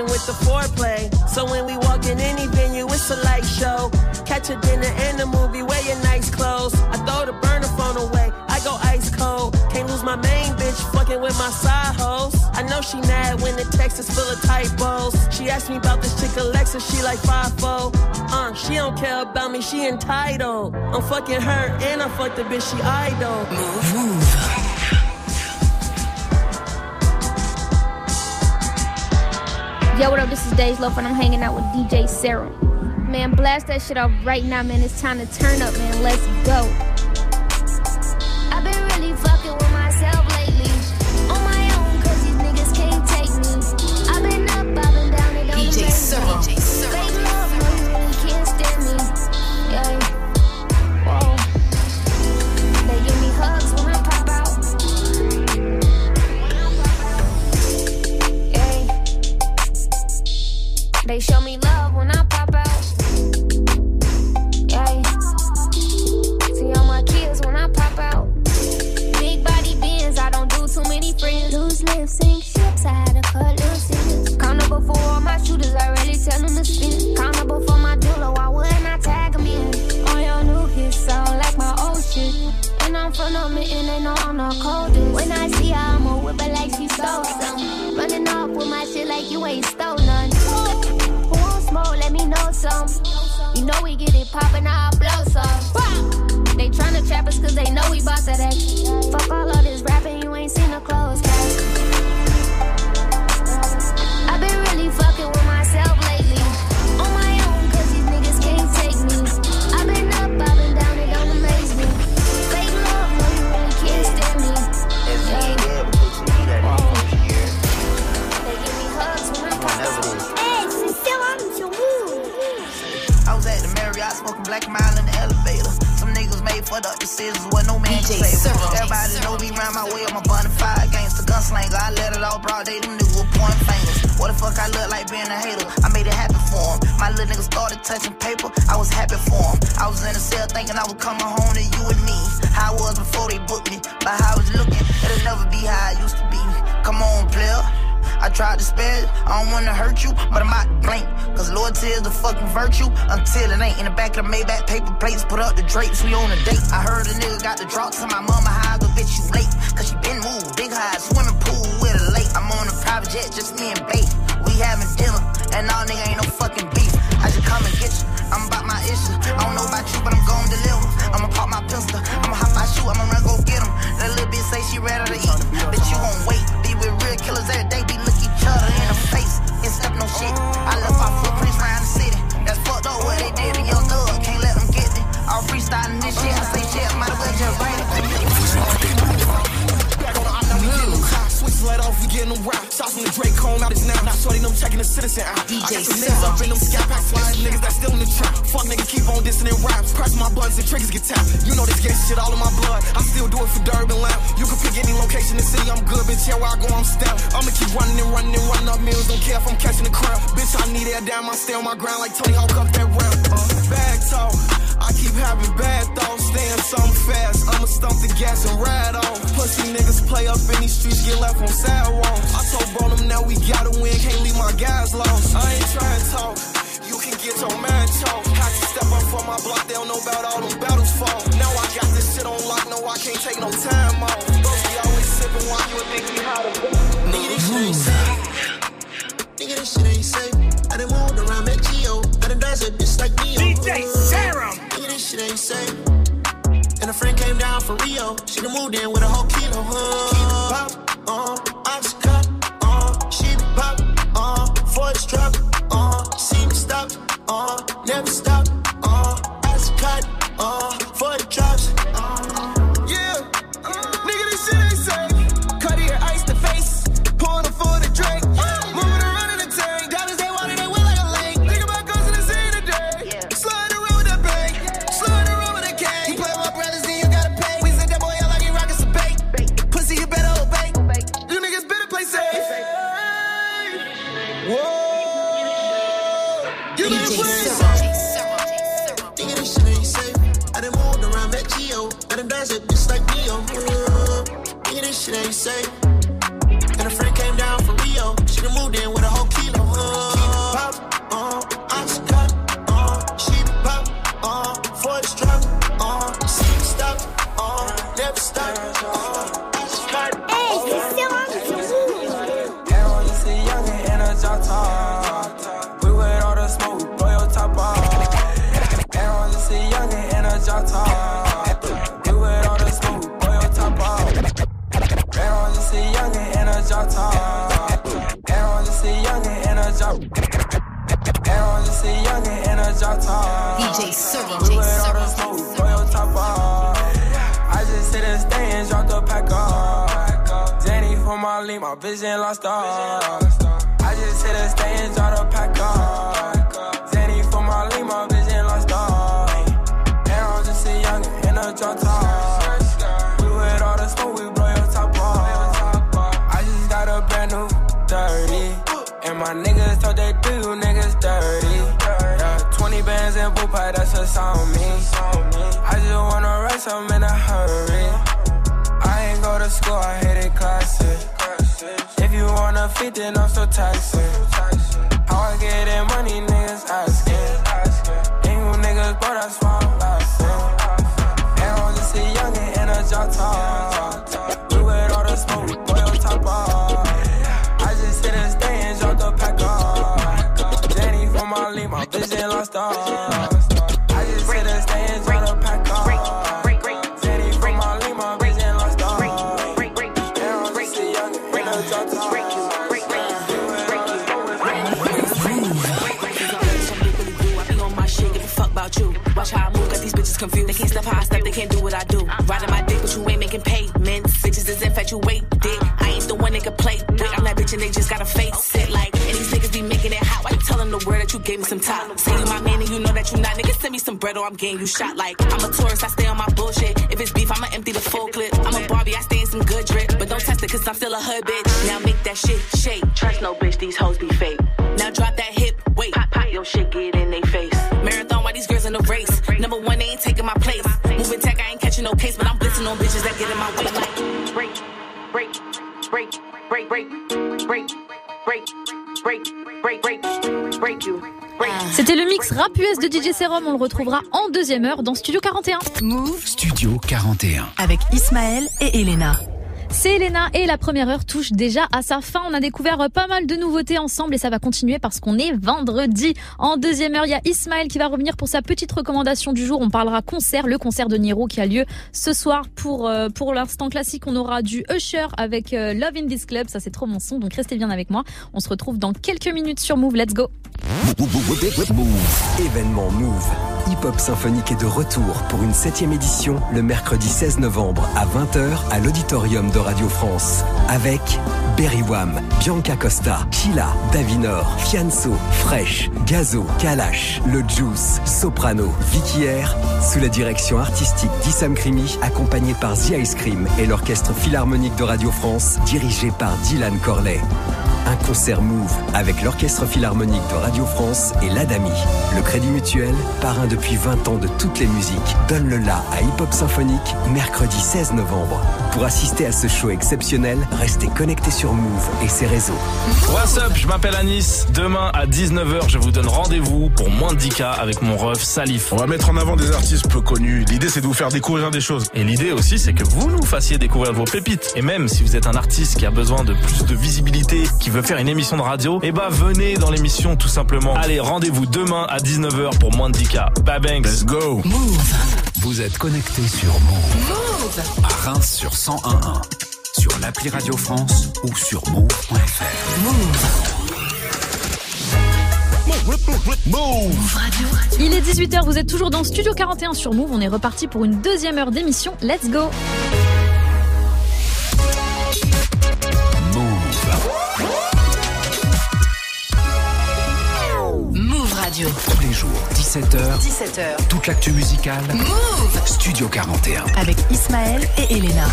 Happen with the foreplay. So when we walk in any venue, it's a light show. Catch a dinner and a movie, wear your nice clothes. I throw the burner phone away. I go ice cold. Can't lose my main bitch fucking with my side hoes. I know she mad when the text is full of typos. She asked me about this chick Alexa, she like 5 Uh, she don't care about me, she entitled. I'm fucking her and I fuck the bitch she idol. Move. Yo, what up? This is Days Loaf, and I'm hanging out with DJ Serum. Man, blast that shit off right now, man. It's time to turn up, man. Let's go. And I'm from the mitten, they know I'm the coldest. When I see her, I'ma whip it like she stole some. Running off with my shit like you ain't stole none. Who wants smoke? Let me know some. You know we get it poppin', I'll blow some. They tryna trap us cause they know we bout that action. Fuck all of this rapping, you ain't seen the clothes niggas fucked up decisions with no man DJ save. Everybody know me round my way. I'm a bonafide gangster gunslinger. I let it all broad day. Them niggas were pointing fingers. What the fuck I look like being a hater? I made it happen for him. My little nigga started touching paper. I was happy for him. I was in the cell thinking I was coming home to you and me. How I was before they booked me. But how I was looking, it'll never be how I used to be. Come on, player. I tried to spare it, I don't wanna hurt you, but I'm out to blink. Cause loyalty is a fucking virtue until it ain't. In the back of the Maybach paper plates, put up the drapes, we on a date. I heard a nigga got the drop to my mama, I go bitch you late. Cause she been moved, big high, swimming pool with a lake. I'm on a private jet, just me and bait. We having dinner, and all nigga ain't no fucking beef. I just come and get you, I'm about my issue. I don't know about you, but I'm gon' deliver. I'ma pop my pistol, I'ma hop my shoe, I'ma run go get him. That little bitch say she ready to eat, but you gon' wait. Getting them rock. Shots from the Drake cone out his now. Now shorty them checking the citizen out. I got some niggas up in them scat packs flying niggas that still in the trap. Fuck niggas keep on dissing and raps. Press my buttons and triggers get tapped. You know this gangsta shit all in my blood. I still do it for Durban Lamp. You can pick any location in the city, I'm good, bitch. Yeah, where I go, I'm step. I'ma keep running and running and running up meals. Don't care if I'm catching the crowd. Bitch, I need air down, I stay on my ground like Tony Hawk up that ramp. Uh, bag talk. I keep having bad thoughts, staying something fast. I'ma stump the gas and ride off. Pussy niggas play up in these streets, get left on sidewalks. I told bro them now we gotta win, can't leave my guys lost. I ain't trying to talk. You can get your man choke. Had to step up for my block, they don't know about all them battles fall. Now I got this shit on lock, no, I can't take no time off. Bros be always sipping you would think we to Nigga, this shit ain't safe. Nigga, this shit ain't safe. I done around, Geo. I done bitch like. DJ Serum. Shit ain't safe. And a friend came down for Rio. She done moved in with a whole kilo. Huh? Pop, uh, Oxycut, uh, she pop, uh, voice drop, uh, me stop, uh, never stop, uh, Oxycut, uh, for the drops. Yeah, retrouvera en deuxième heure dans Studio 41. Move Studio 41. avec Ismaël et Elena. C'est Elena et la première heure touche déjà à sa fin. On a découvert pas mal de nouveautés ensemble et ça va continuer parce qu'on est vendredi. En deuxième heure, il y a Ismaël qui va revenir pour sa petite recommandation du jour. On parlera concert, le concert de Niro qui a lieu ce soir. Pour, euh, pour l'instant classique, on aura du Usher avec euh, Love in This Club. Ça, c'est trop mon son, donc restez bien avec moi. On se retrouve dans quelques minutes sur Move. Let's go. Move. Événement Move. Hip Hop Symphonique est de retour pour une septième édition le mercredi 16 novembre à 20h à l'auditorium de Radio France. Avec Berry Wham, Bianca Costa, Sheila, Davinor, Fianso, Fresh, Gazo, Kalash, Le Juice, Soprano, Vicky sous la direction artistique d'Issam Krimi, accompagné par The Ice Cream et l'orchestre philharmonique de Radio France, dirigé par Dylan Corley. Un concert Move avec l'Orchestre Philharmonique de Radio France et l'Adami. Le Crédit Mutuel, parrain depuis 20 ans de toutes les musiques, donne le la à Hip Hop Symphonique mercredi 16 novembre. Pour assister à ce show exceptionnel, restez connectés sur Move et ses réseaux. What's up, je m'appelle Anis. Demain à 19h, je vous donne rendez-vous pour moins de 10K avec mon ref Salif. On va mettre en avant des artistes peu connus. L'idée, c'est de vous faire découvrir des choses. Et l'idée aussi, c'est que vous nous fassiez découvrir vos pépites. Et même si vous êtes un artiste qui a besoin de plus de visibilité, qui veut faire une émission de radio, eh bah venez dans l'émission tout simplement. Allez, rendez-vous demain à 19h pour moins de 10K. Bye bang. Let's go. Move. Vous êtes connecté sur Move. Move. À Reims sur 101.1. Sur l'appli Radio France ou sur move.fr. Move Radio. Il est 18h, vous êtes toujours dans Studio 41 sur Move. On est reparti pour une deuxième heure d'émission. Let's go. Radio. Tous les jours, 17h. 17h. Toute l'actu musicale. Move. Studio 41. Avec Ismaël et Elena.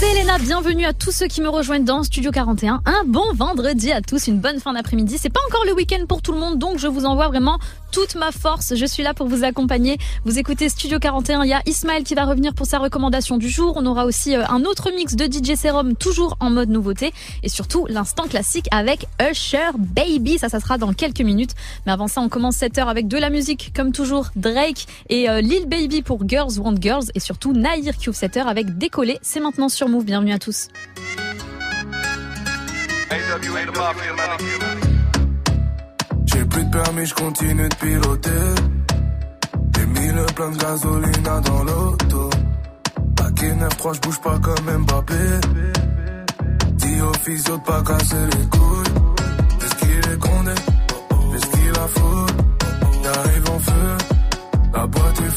C'est Elena, bienvenue à tous ceux qui me rejoignent dans Studio 41. Un bon vendredi à tous, une bonne fin d'après-midi. C'est pas encore le week-end pour tout le monde, donc je vous envoie vraiment toute ma force. Je suis là pour vous accompagner. Vous écoutez Studio 41. Il y a Ismaël qui va revenir pour sa recommandation du jour. On aura aussi euh, un autre mix de DJ Serum, toujours en mode nouveauté. Et surtout, l'instant classique avec Usher Baby. Ça, ça sera dans quelques minutes. Mais avant ça, on commence cette heure avec de la musique, comme toujours. Drake et euh, Lil Baby pour Girls Want Girls. Et surtout, Nahir qui ouvre cette heure avec Décoller. C'est maintenant sur Bienvenue à tous. J'ai plus de permis, je continue de piloter. J'ai mis le plein de gasoline dans l'auto. Paquet 9-3, je bouge pas comme Mbappé. Dis au physio de pas casser les couilles. Est-ce qu'il est condé? Est-ce qu'il a fout? J'arrive en feu, la boîte est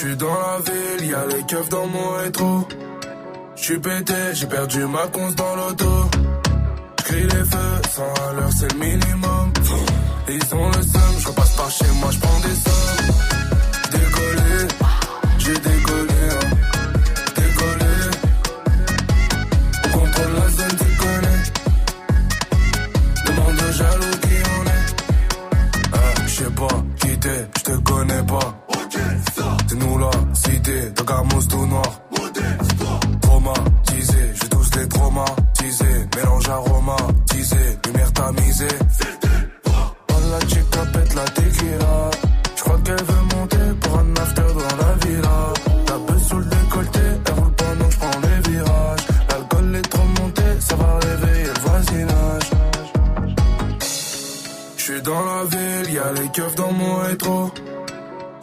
J'suis dans la ville, y'a les keufs dans mon rétro. J'suis pété, j'ai perdu ma conce dans l'auto. J'cris les feux, 100 à l'heure c'est le minimum. Ils ont le seum, je passe par chez moi, j'prends des sommes. Décollé, j'ai décollé, hein. décollé. On la zone, tu connais. Demande aux jaloux qui en est. Ah, j'sais pas, qui c'est nous la cité, ta tout noir. Traumatisé, je tous les traumatisés, mélange aromatisé, lumière tamisée. La chica pète la tequila, je crois qu'elle veut monter pour un after dans la villa. La bœuf sous le décolleté, elle roule pendant je prends les virages. L'alcool est trop monté, ça va réveiller le voisinage. Je suis dans la ville, y'a les keufs dans mon rétro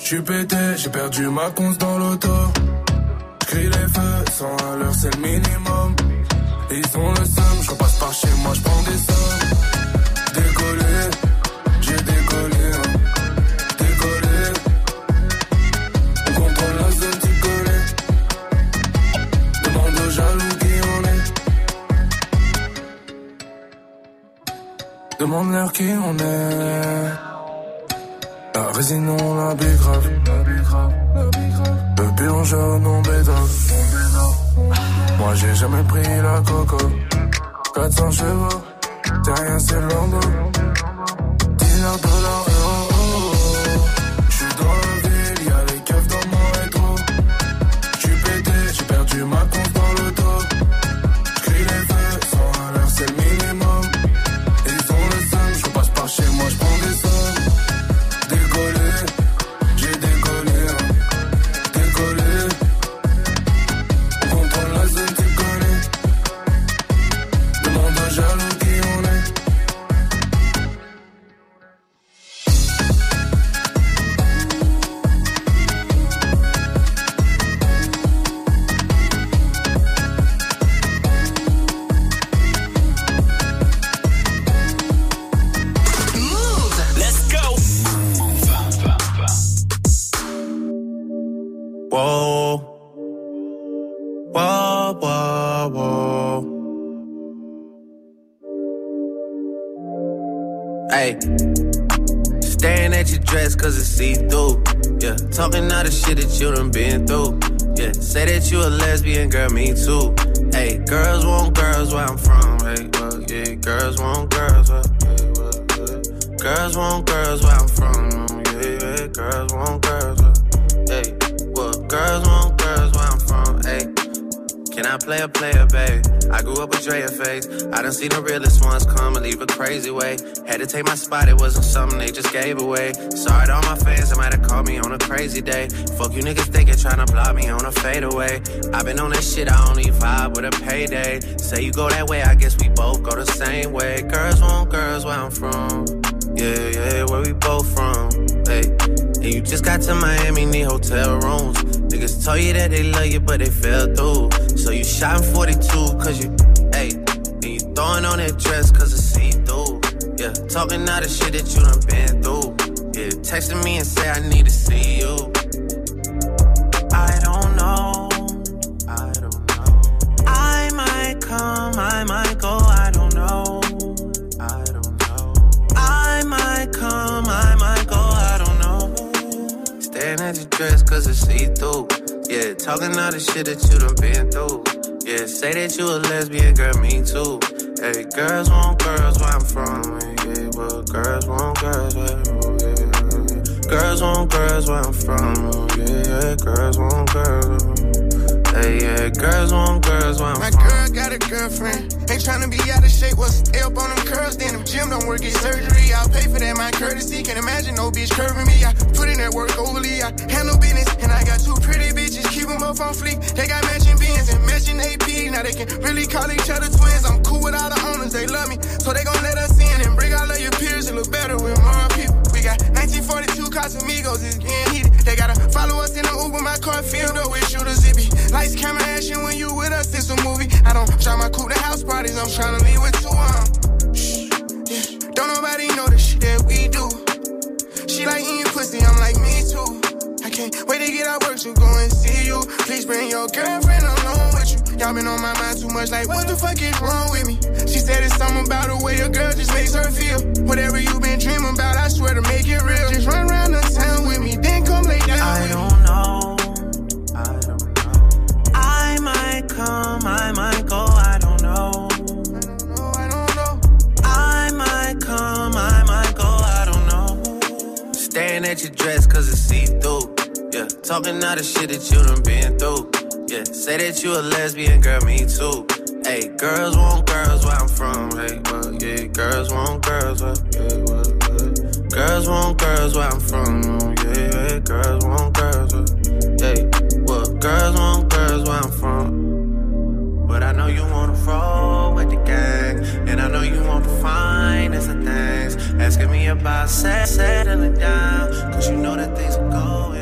J'suis pété, j'ai perdu ma conce dans l'auto. J'cris les feux, sans à l'heure c'est le minimum. Ils ont le seum, je passe par chez moi, j'prends des sommes. Décollé, j'ai décollé, hein. décollé. On contrôle la zone, tu connais. Demande aux jaloux qui on est. Demande-leur qui on est. La résine, on la grave. Le bilan jaune, on bédave. Moi, j'ai jamais pris la coco. 400 chevaux, t'es rien, c'est le you done been through. Yeah. Say that you a lesbian, girl, me too. Hey, girls want girls where I'm from. Hey, well, yeah, girls want girls can I play a player, babe? I grew up with Drea face. I done seen the realest ones come and leave a crazy way. Had to take my spot, it wasn't something they just gave away. Sorry to all my fans, they might have called me on a crazy day. Fuck you niggas thinking, tryna block me on a fadeaway. i been on that shit, I only vibe with a payday. Say you go that way, I guess we both go the same way. Girls want girls where I'm from. Yeah, yeah, where we both from. Hey, and you just got to Miami, need hotel rooms. Niggas told you that they love you, but they fell through. So you shot in 42, cause you, hey, and you throwing on that dress, cause it's see through. Yeah, talking all the shit that you done been through. Yeah, texting me and say I need to see you. All the shit that you done been through. Yeah, say that you a lesbian, girl, me too. Hey, girls want girls where I'm from. Yeah, well, girls want girls where oh, yeah. Girls want girls where I'm from. Yeah, girls want girls. Hey, yeah, girls want girls where I'm My from. girl got a girlfriend. Ain't tryna be out of shape. What's the up on them curls? Then them gym don't work, get surgery. I'll pay for that, my courtesy. Can't imagine no bitch curving me. I put in that work overly. I handle business. And I got two pretty. Keep them on fleek. They got matching beans and matching AP. Now they can really call each other twins. I'm cool with all the owners. They love me. So they gon' let us in and bring all of your peers. It look better with more people. We got 1942 Casamigos. It's getting heated. They gotta follow us in the Uber. My car filled up with shooters. It be lights, camera, action when you with us. It's a movie. I don't try my coupe to house parties. I'm tryna leave with two. Shh, yeah. Don't nobody know the shit that we do. She like eating pussy. I'm like me too. I can't wait to get out work to go and see you. Please bring your girlfriend along with you. Y'all been on my mind too much. Like what the fuck is wrong with me? She said it's something about the way a girl just makes her feel. Whatever you been dreaming about, I swear to make it real. Just run around the town with me, then come lay down I with me. don't know. I don't know. I might come, I might go, I don't know. I don't know. I might come, I might go, I don't know. Staring at your dress cause it's see through. Yeah, talking all the shit that you done been through. Yeah, say that you a lesbian, girl, me too. Hey, girls want girls where I'm from. Hey, well, yeah, girls want girls where, yeah, well, yeah. Girls want girls where I'm from. oh, Yeah, yeah, girls want girls where, hey, well, girls want girls where I'm from. But I know you wanna roll with the gang, and I know you want the finest of things. asking me about set, settling down. Cause you know that things are going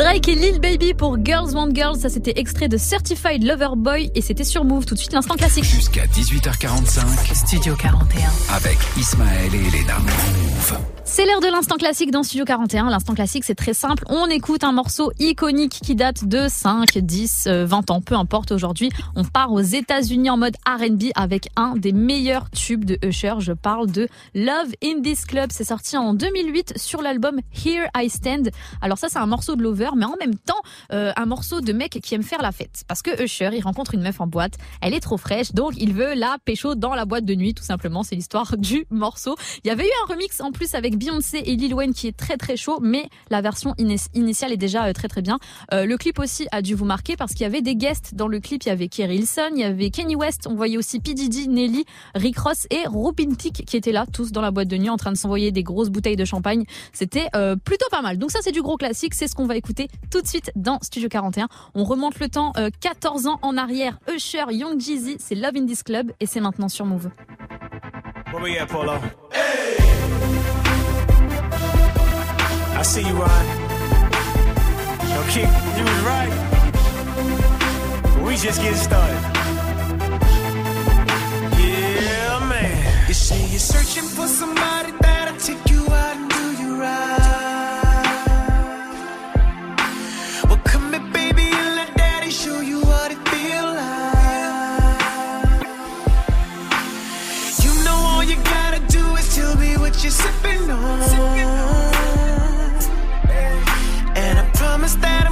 Drake et Lil Baby pour Girls Want Girls, ça c'était extrait de Certified Lover Boy et c'était sur Move. Tout de suite l'instant classique. Jusqu'à 18h45. Studio 41. Avec Ismaël et Elena. Move. C'est l'heure de l'instant classique dans Studio 41. L'instant classique, c'est très simple. On écoute un morceau iconique qui date de 5, 10, euh, 20 ans, peu importe aujourd'hui. On part aux États-Unis en mode R&B avec un des meilleurs tubes de Usher. Je parle de Love in This Club. C'est sorti en 2008 sur l'album Here I Stand. Alors ça, c'est un morceau de Lover, mais en même temps, euh, un morceau de mec qui aime faire la fête. Parce que Usher, il rencontre une meuf en boîte. Elle est trop fraîche, donc il veut la pécho dans la boîte de nuit, tout simplement. C'est l'histoire du morceau. Il y avait eu un remix en plus avec Beyoncé et Lil Wayne qui est très très chaud, mais la version initiale est déjà euh, très très bien. Euh, le clip aussi a dû vous marquer parce qu'il y avait des guests dans le clip. Il y avait Kerry Hilson, il y avait Kenny West, on voyait aussi P. Nelly, Rick Ross et Robin Thicke qui étaient là, tous dans la boîte de nuit en train de s'envoyer des grosses bouteilles de champagne. C'était euh, plutôt pas mal. Donc ça c'est du gros classique, c'est ce qu'on va écouter tout de suite dans Studio 41. On remonte le temps euh, 14 ans en arrière. Usher, Young Jeezy, c'est Love in This Club et c'est maintenant sur Move. Polo? I see you, Ryan. Yo, Kick, you was right. We just getting started. Yeah, man. You say you're searching for somebody that'll take you out and do you right. Well, come here, baby, and let daddy show you what it feel like. You know all you gotta do is tell me what you're sipping on. And I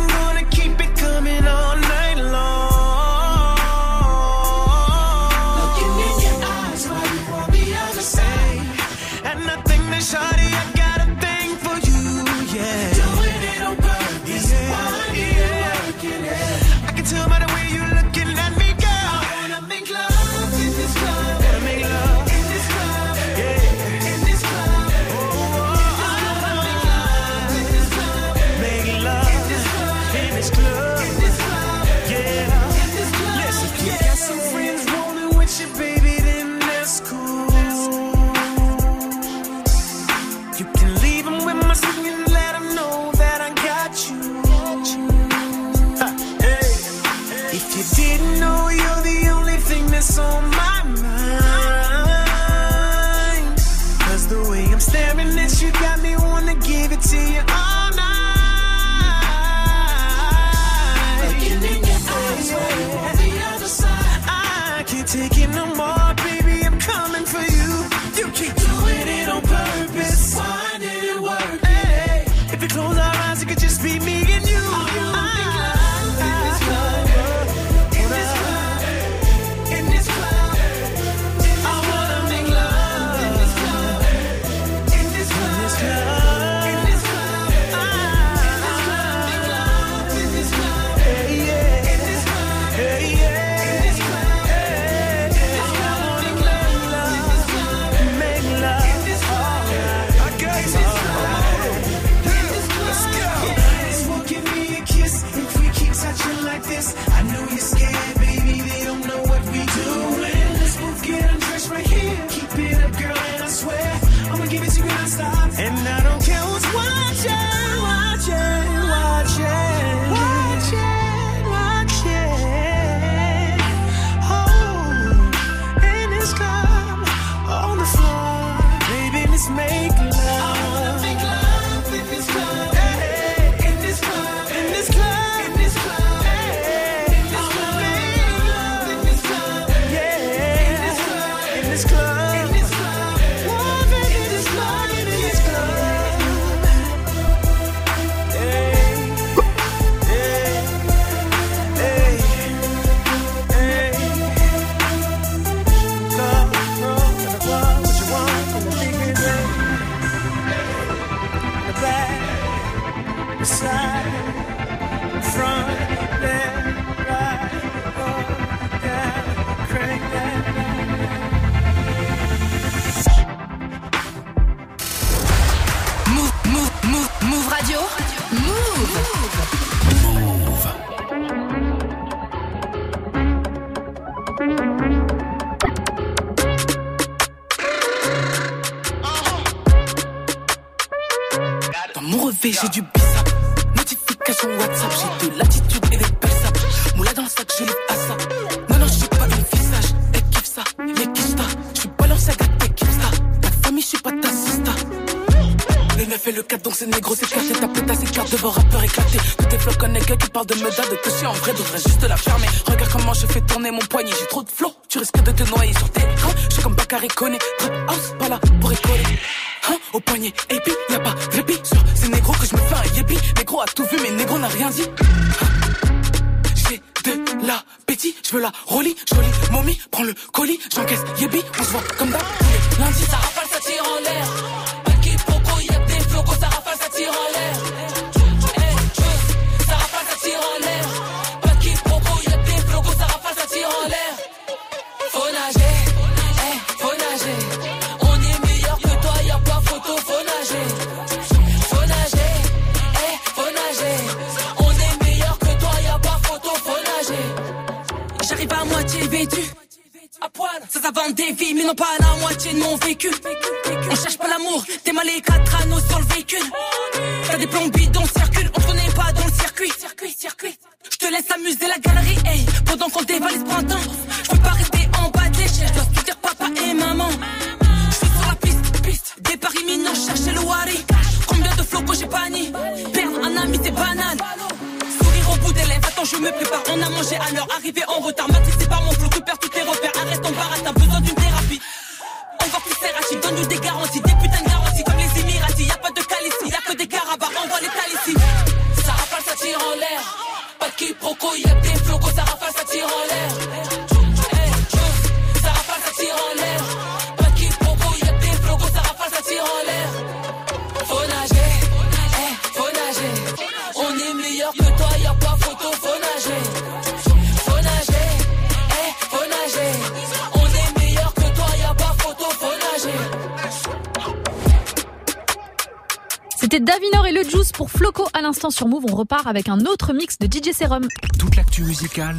repart avec un autre mix de DJ Serum. Toute l'actu musicale,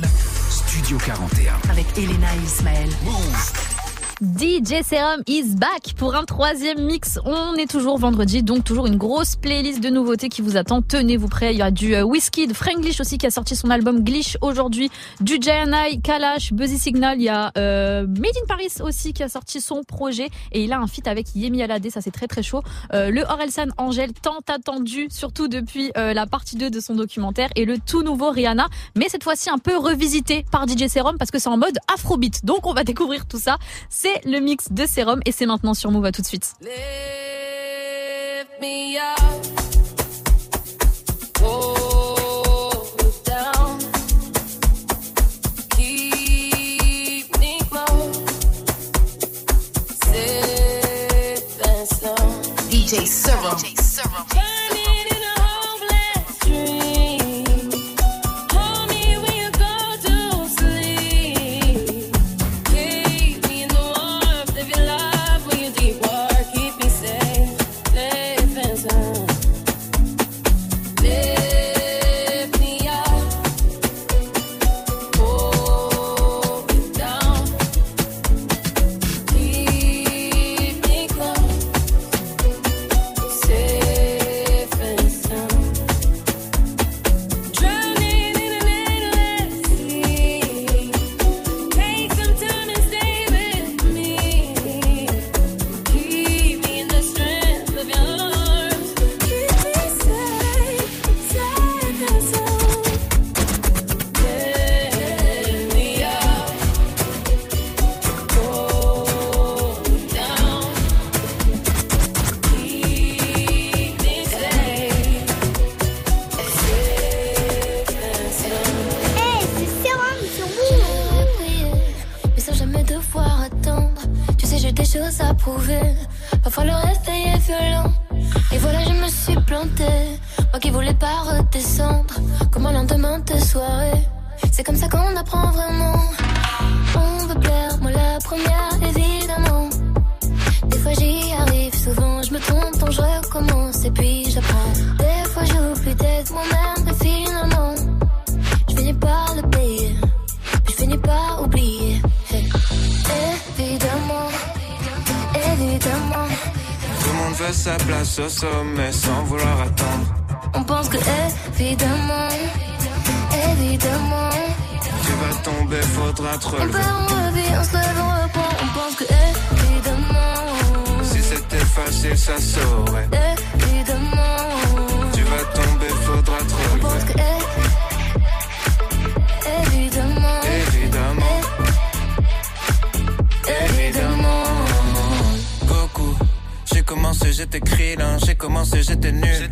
Studio 41. Avec Elena et Ismaël. DJ Serum is back pour un troisième mix. On est toujours vendredi, donc toujours une grosse playlist de nouveautés qui vous attend. Tenez-vous prêts. Il y a du euh, Whiskey, de Frank Glish aussi qui a sorti son album Glish aujourd'hui, du JNI, Kalash, Buzzy Signal. Il y a euh, Made in Paris aussi qui a sorti son projet et il a un feat avec Yemi Alade. Ça c'est très très chaud. Euh, le Orelsan Angel, tant attendu, surtout depuis euh, la partie 2 de son documentaire et le tout nouveau Rihanna, mais cette fois-ci un peu revisité par DJ Serum parce que c'est en mode Afrobeat. Donc on va découvrir tout ça. C'est le mix de Serum et c'est maintenant sur tout de suite. DJ Cyril. DJ fallait pas redescendre, comme un lendemain de soirée. C'est comme ça qu'on apprend vraiment. On veut plaire, moi la première, évidemment. Des fois j'y arrive, souvent je me trompe, donc je recommence et puis j'apprends. Des fois j'oublie d'être moi-même, mais finalement, je finis par le payer, puis je finis par oublier. Évidemment, évidemment. Tout le monde veut sa place au sommet sans vouloir attendre. Que évidemment, évidemment, tu vas tomber, faudra te relever. On perd, on revit, on se lève, on reprend. On pense que évidemment, si c'était facile, ça saurait. Évidemment, tu vas tomber, faudra te relever. On pense que évidemment, évidemment, évidemment. Beaucoup. J'ai commencé, j'étais krillin, j'ai commencé, j'étais nul.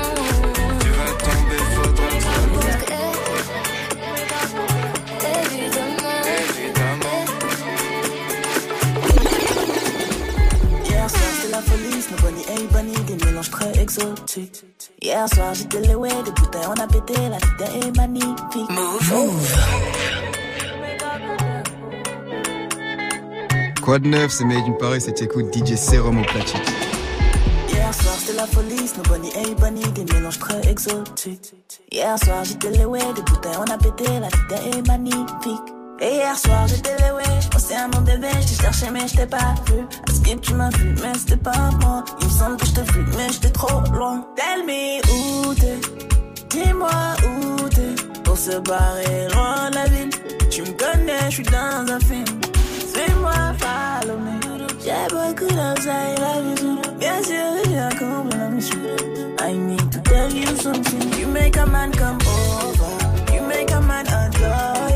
Snow Bunny et Bunny, des mélanges très exotiques. Hier soir j'étais way, des bouteilles on a pété, la vie est magnifique. Move, Quoi de neuf, c'est Made in Paris, c'est écoute DJ Serum au platine. Hier soir c'était la folie, Snow Bunny et Bunny, des mélanges très exotiques. Hier soir j'étais way, des bouteilles on a pété, la vie est magnifique. Et hier soir j'étais les way, océan mon bébé, je t'ai cherché mais je t'ai pas vu. À skip tu m'as vu mais c'était pas moi. Il me semble que je t'ai vu mais j'étais trop loin. Tell me où t'es, dis-moi où t'es. Pour se barrer loin de la ville, tu me connais, je suis dans un film. Suis-moi, follow me. J'ai beaucoup d'oseille, la vie Bien sûr, j'ai accompli la mission. I need to tell you something. You make a man come over. You make a man adore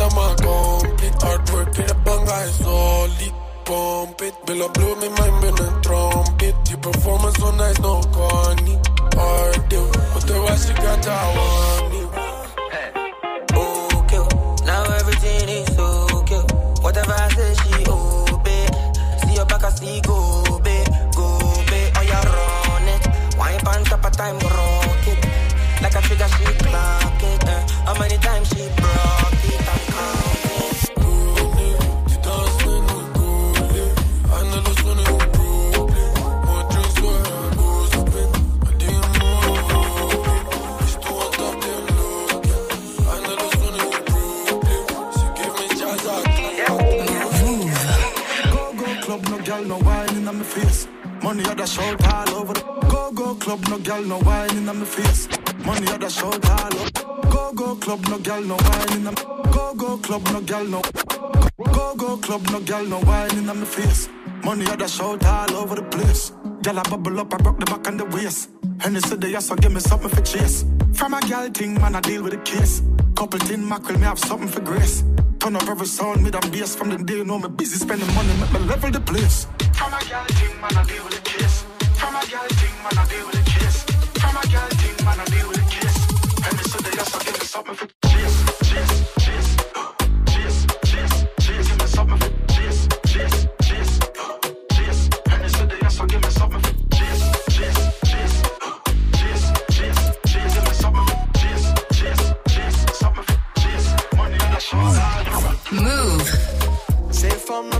I'm a complete. Hard work in the banga is solid. Pump it, Bill up blow me mind when I trumpet. Your performance so nice, no corny. Hard deal, but the way she got I want it. okay. Now everything is okay. Whatever I say, she obey. See your back, I see go, babe, go, babe. Oh, you run it. Wine pan top of time, rock it. Like a trigger, she clock it. Eh. How many times she girl, no wine in my face. Money the shout all over. The go go club, no girl, no wine in my face. Money the shout all over. Go go club, no girl, no my. Go go club, no girl, no. Go go club, no girl, no wine in my face. Money the shout all over the place. Girl, I bubble up, I broke the back and the waist. And they said they also give me something for chase. From a girl thing, man, I deal with the case. Couple tin mackerel, me have something for grace. Turn up every sound, mid and bass from the day, you know me busy spending money, make me level the place. From a girl thing, man, I deal with the case. From a girl thing, man, I deal with the case. From a girl thing, man, I deal with the case. And they said they also give me something for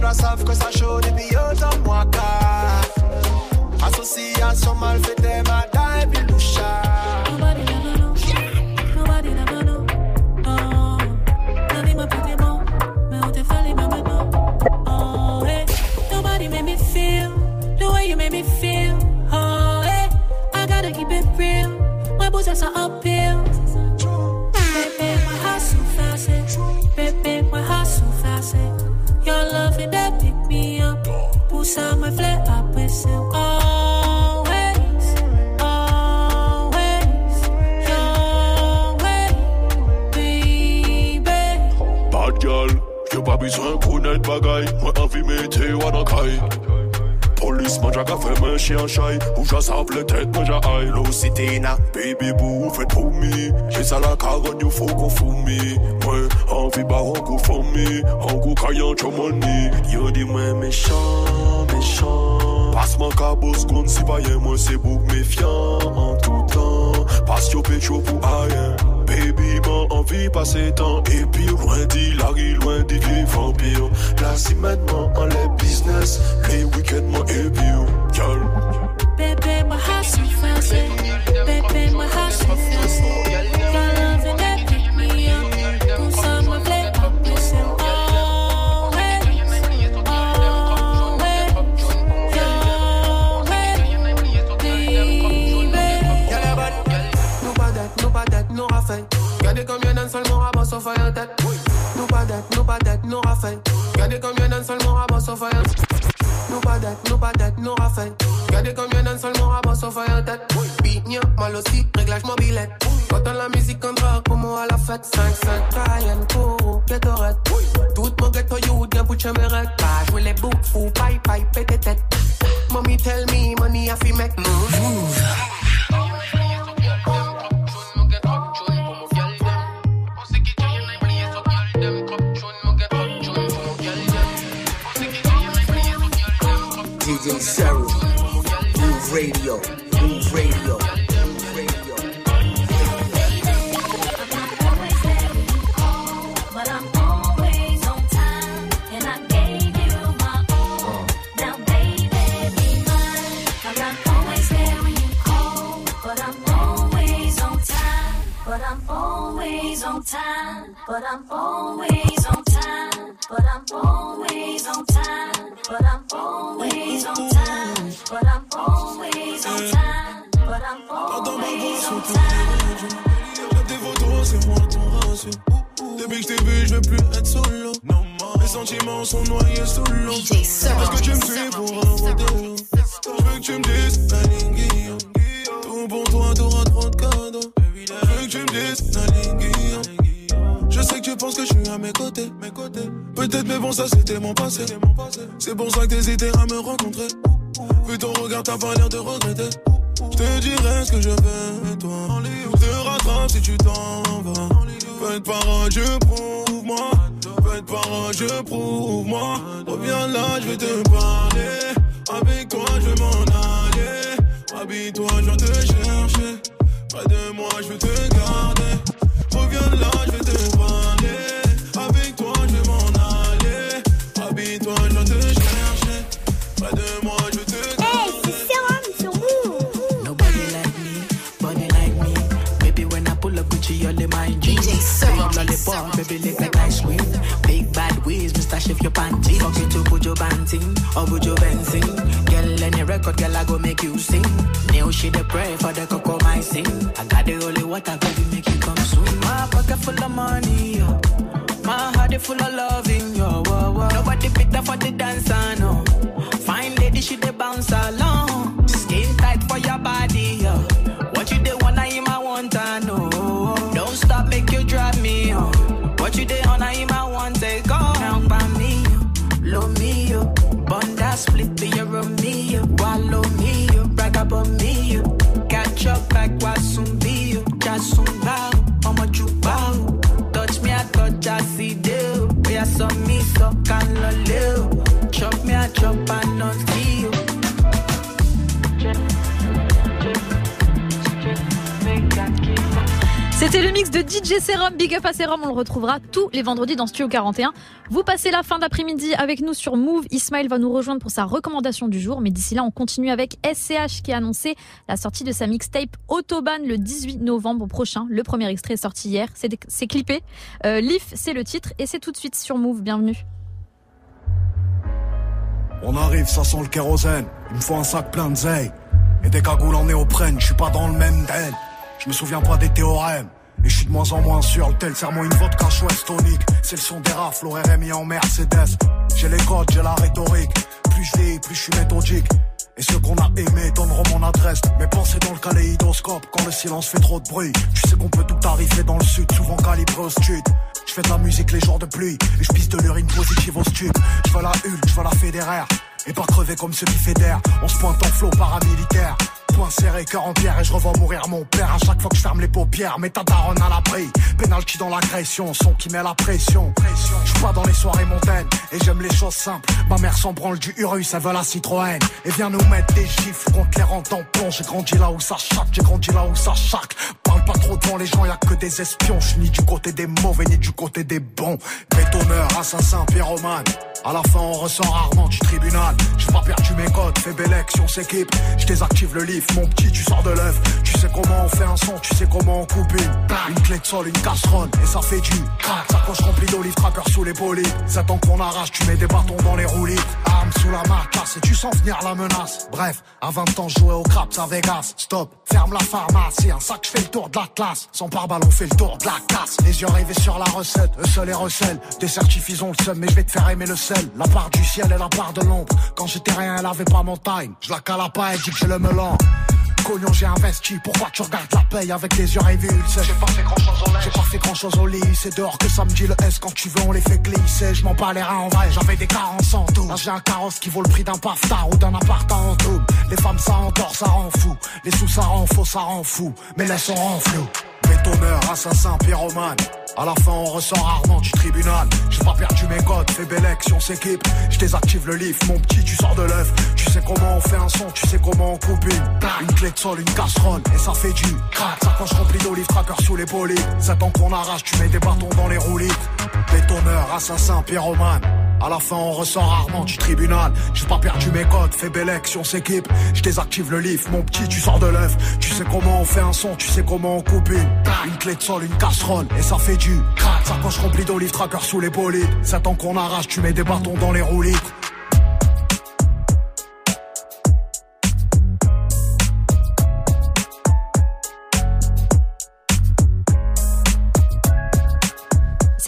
doivent savent que ça chaud depuis autant moi car Association mal faite, madame envie mettez ou dans caille. Police, moi, j'ai fait mon chien chai. Ou j'ai sable tête, moi, j'ai aïe. Low city, na. Baby boo, faites pour me. J'ai ça la carotte, you faut qu'on fout me. Moi, envie baron qu'on fout me. En gros, caillant, tu money. Yo, dis-moi méchant, méchant. Passe-moi cabos, qu'on si pas y'a, moi, c'est bouc méfiant. En tout temps. Passe yo pour rien. Baby, m'en envie passer temps. Et puis, loin dit Larry, loin des vampires. Là, si maintenant, en les business. Les week-ends, moi, et puis. Baby, my heart so fast. Baby, my Regardez à tête. Nous pas d'être, nous pas d'être, nous sauf à Nous pas d'être, nous pas d'être, nous tête. Pignon, mal aussi, réglage mobilette. Quand on la musique en drague, comme à la fête. 5-5, Cayenne, Koro, Gatorade. Tout mon ghetto youth, bien pour chemerette. Pas jouer les boucs, fou, paille, paille, pété tête. Mommy tell me, money a fi make move. Move. DJ Serum, Move Radio, Move Radio. But I'm always on time, and I gave you my all. Now, baby, be mine. I'm not always there when you call, but I'm always on time. Time. On photos, c'est moi ton ratio. Depuis que je t'ai vu, je veux plus être solo. Mes sentiments sont noyés sous l'eau. Est-ce que tu me suis pour un rodéo? Je veux que tu me dises, la ligne Tout pour toi, t'auras trop de cadeaux. Je veux que tu me dises, la ligne Je sais que tu penses que je suis à mes côtés. Peut-être, mais bon, ça c'était mon passé. C'est pour ça que t'hésitais à me rencontrer. Vu ton regard, t'as pas l'air de regretter. Je te dirai ce que je veux, toi. Je te rattrape si tu t'en vas. Faites parole, je prouve moi. Faites parole, je prouve moi. Reviens là, je vais te parler. Avec toi, je vais m'en aller. Habille-toi, je viens te chercher. Près de moi, je vais te garder. Shift your panty. Fuck you to put your banting, or put your benzing. Any record, girl, I go make you sing. Now she the pray for the cocoa my sing. I got the holy water, baby, make you come swim. My pocket full of money, yo. My heart is full of loving, yo. Whoa, whoa. Nobody better for the dancer, no. Fine lady, she the bounce along. Skin tight for your body, yo. What you they wanna him, I want to know. Don't stop, make you drive me on. What you they on, him, I want to go. Now by me, yo. Low me, yo. Bunda split Catch up like Wasumbi, yo. Jasumba, I'ma bow. Touch me, I touch, I see deal. We are some me, so can live. Chop me, I chop, I not C'était le mix de DJ Serum, Big Up à Serum. On le retrouvera tous les vendredis dans Studio 41. Vous passez la fin d'après-midi avec nous sur Move. Ismaël va nous rejoindre pour sa recommandation du jour. Mais d'ici là, on continue avec SCH qui a annoncé la sortie de sa mixtape Autobahn le 18 novembre prochain. Le premier extrait est sorti hier. C'est clippé. Euh, Leaf, c'est le titre et c'est tout de suite sur Move. Bienvenue. On arrive, ça sent le kérosène. Il me faut un sac plein de zeille. Et des cagoules en néoprène, je suis pas dans le même deal. Je me souviens pas des théorèmes. Et je suis de moins en moins sûr, le tel serment une vodka chouette tonique. C'est le son des rafles, RMI en Mercedes. J'ai les codes, j'ai la rhétorique. Plus je vieillis, plus je suis méthodique. Et ceux qu'on a aimés donneront mon adresse. Mes pensées dans le kaléidoscope quand le silence fait trop de bruit. Tu sais qu'on peut tout arriver dans le sud, souvent calibré au stud. Je fais de la musique les jours de pluie et je pisse de l'urine positive au stud. Je veux la Hulk, je veux la fédéraire. Et pas crever comme ceux qui fédèrent. On se pointe en flot paramilitaire. Point serré, cœur en pierre et je revois mourir mon père à chaque fois que je ferme les paupières. Mais ta daronne à l'abri. Penalty dans l'agression, son qui met la pression. Je suis pas dans les soirées montaines et j'aime les choses simples. Ma mère s'en branle du Urus, elle veut la Citroën. Et vient nous mettre des gifles contre les rentes en plomb. J'ai grandi là où ça chaque, j'ai grandi là où ça chaque. Parle pas trop devant les gens, y a que des espions. Je ni du côté des mauvais ni du côté des bons. Bétonneur, assassin, pyromane. À la fin, on ressort rarement du tribunal. J'ai pas perdu mes codes, fais belle si on s'équipe. Je désactive le livre, mon petit, tu sors de l'œuf. Tu sais comment on fait un son, tu sais comment on coupe une. Une clé de sol, une casserole, et ça fait du crack. Sacoche remplie d'olives, tracker sous les polies. C'est ans qu'on arrache, tu mets des bâtons dans les roulis. Arme sous la marcasse, et tu sens venir la menace. Bref, à 20 ans, jouais au craps à Vegas. Stop, ferme la pharmacie, un sac, je fais le tour de la classe. Sans pare-balles, on fait le tour de la casse. Les yeux rivés sur la recette, eux seuls les recèlent. Des certifs, ils ont le seum, mais je vais te faire aimer le La part du ciel et la part de l'ombre. Quand j'étais rien, elle avait pas mon time. Je la cala pas, elle dit que j'ai le melon. Cognon, j'ai investi. Pourquoi tu regardes la paye avec les yeux révulsés? J'ai pas fait grand chose au J'ai pas fait grand chose au lit. C'est dehors que ça me dit le S. Quand tu veux, on les fait glisser. Je m'en bats les reins en vrai. J'avais des carences en tout. Là, j'ai un carrosse qui vaut le prix d'un paftard ou d'un appart en tout. Les femmes, ça endort, ça rend fou. Les sous, ça rend faux, ça rend fou. Mais laisse, on rend flou. Bétonneur, assassin, pyromane. À la fin, on ressort rarement du tribunal. J'ai pas perdu mes codes, fais belle si on s'équipe. Je désactive le livre, mon petit, tu sors de l'œuf. Tu sais comment on fait un son, tu sais comment on coupe une. Une clé de sol, une casserole, et ça fait du crack. Sacoche remplie d'olives, tracker sous les polies. C'est temps qu'on arrache, tu mets des bâtons dans les roulis. Bétonneur, assassin, pyromane. À la fin, on ressort rarement du tribunal. J'ai pas perdu mes codes, fais belle si on s'équipe. Je désactive le livre, mon petit, tu sors de l'œuf. Tu sais comment on fait un son, tu sais comment on coupe une. Une clé de sol, une casserole, et ça fait du crack. Sacoche remplie d'olives, tracker sous les polies. C'est temps qu'on arrache, tu mets des bâtons dans les roulis.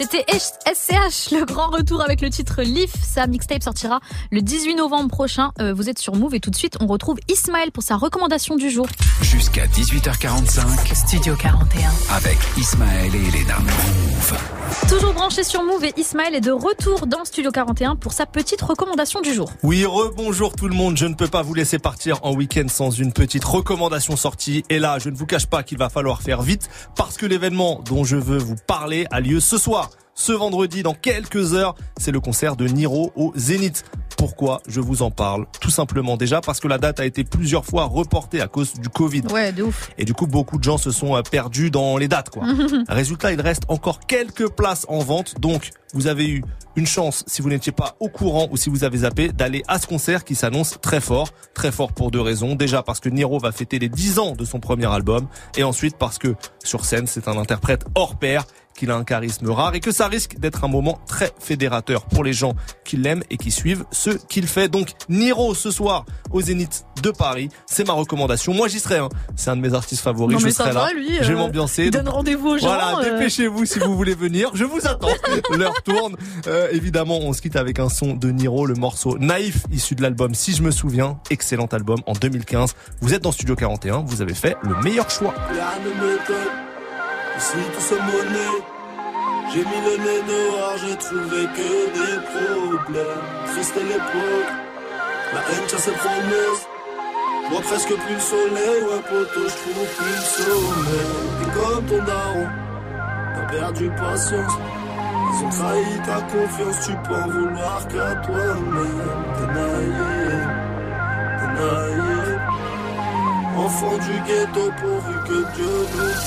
C'était SCH, le grand retour avec le titre Leaf. Sa mixtape sortira le 18 novembre prochain. Euh, vous êtes sur Move et tout de suite, on retrouve Ismaël pour sa recommandation du jour. Jusqu'à 18h45, Studio 41. avec Ismaël et Elena. Move. Toujours branché sur Move et Ismaël est de retour dans Studio 41 pour sa petite recommandation du jour. Oui, rebonjour tout le monde. Je ne peux pas vous laisser partir en week-end sans une petite recommandation sortie. Et là, je ne vous cache pas qu'il va falloir faire vite parce que l'événement dont je veux vous parler a lieu ce soir. Ce vendredi, dans quelques heures, c'est le concert de Niro au Zénith. Pourquoi je vous en parle Tout simplement déjà parce que la date a été plusieurs fois reportée à cause du Covid. Ouais, de ouf. Et du coup, beaucoup de gens se sont euh, perdus dans les dates, quoi. Résultat, il reste encore quelques places en vente. Donc, vous avez eu une chance, si vous n'étiez pas au courant ou si vous avez zappé, d'aller à ce concert qui s'annonce très fort. Très fort pour deux raisons. Déjà parce que Niro va fêter les 10 ans de son premier album. Et ensuite parce que sur scène, c'est un interprète hors pair qu'il a un charisme rare et que ça risque d'être un moment très fédérateur pour les gens qui l'aiment et qui suivent ce qu'il fait. Donc Niro ce soir au Zénith de Paris, c'est ma recommandation. Moi j'y serai, hein. c'est un de mes artistes favoris, Non, je serai ça là. va, lui, je vais euh, m'ambiancer. donne rendez-vous aux gens, Voilà, euh. dépêchez-vous si vous voulez venir. Je vous attends. L'heure tourne. Euh, évidemment, on se quitte avec un son de Niro, le morceau Naïf, issu de l'album Si je me souviens, excellent album en 2015. Vous êtes dans Studio 41, vous avez fait le meilleur choix. Ici tout se monnaie. J'ai mis le nez dehors, j'ai trouvé que des problèmes. Triste l'époque, la haine tient ses promesses. Je vois presque plus le soleil, ouais poteau, je trouve plus le sommeil. T'es comme ton daron, t'as perdu patience. Ils ont trahi ta confiance, tu peux en vouloir qu'à toi-même. T'es naïf, t'es naïf. Enfant du ghetto pourvu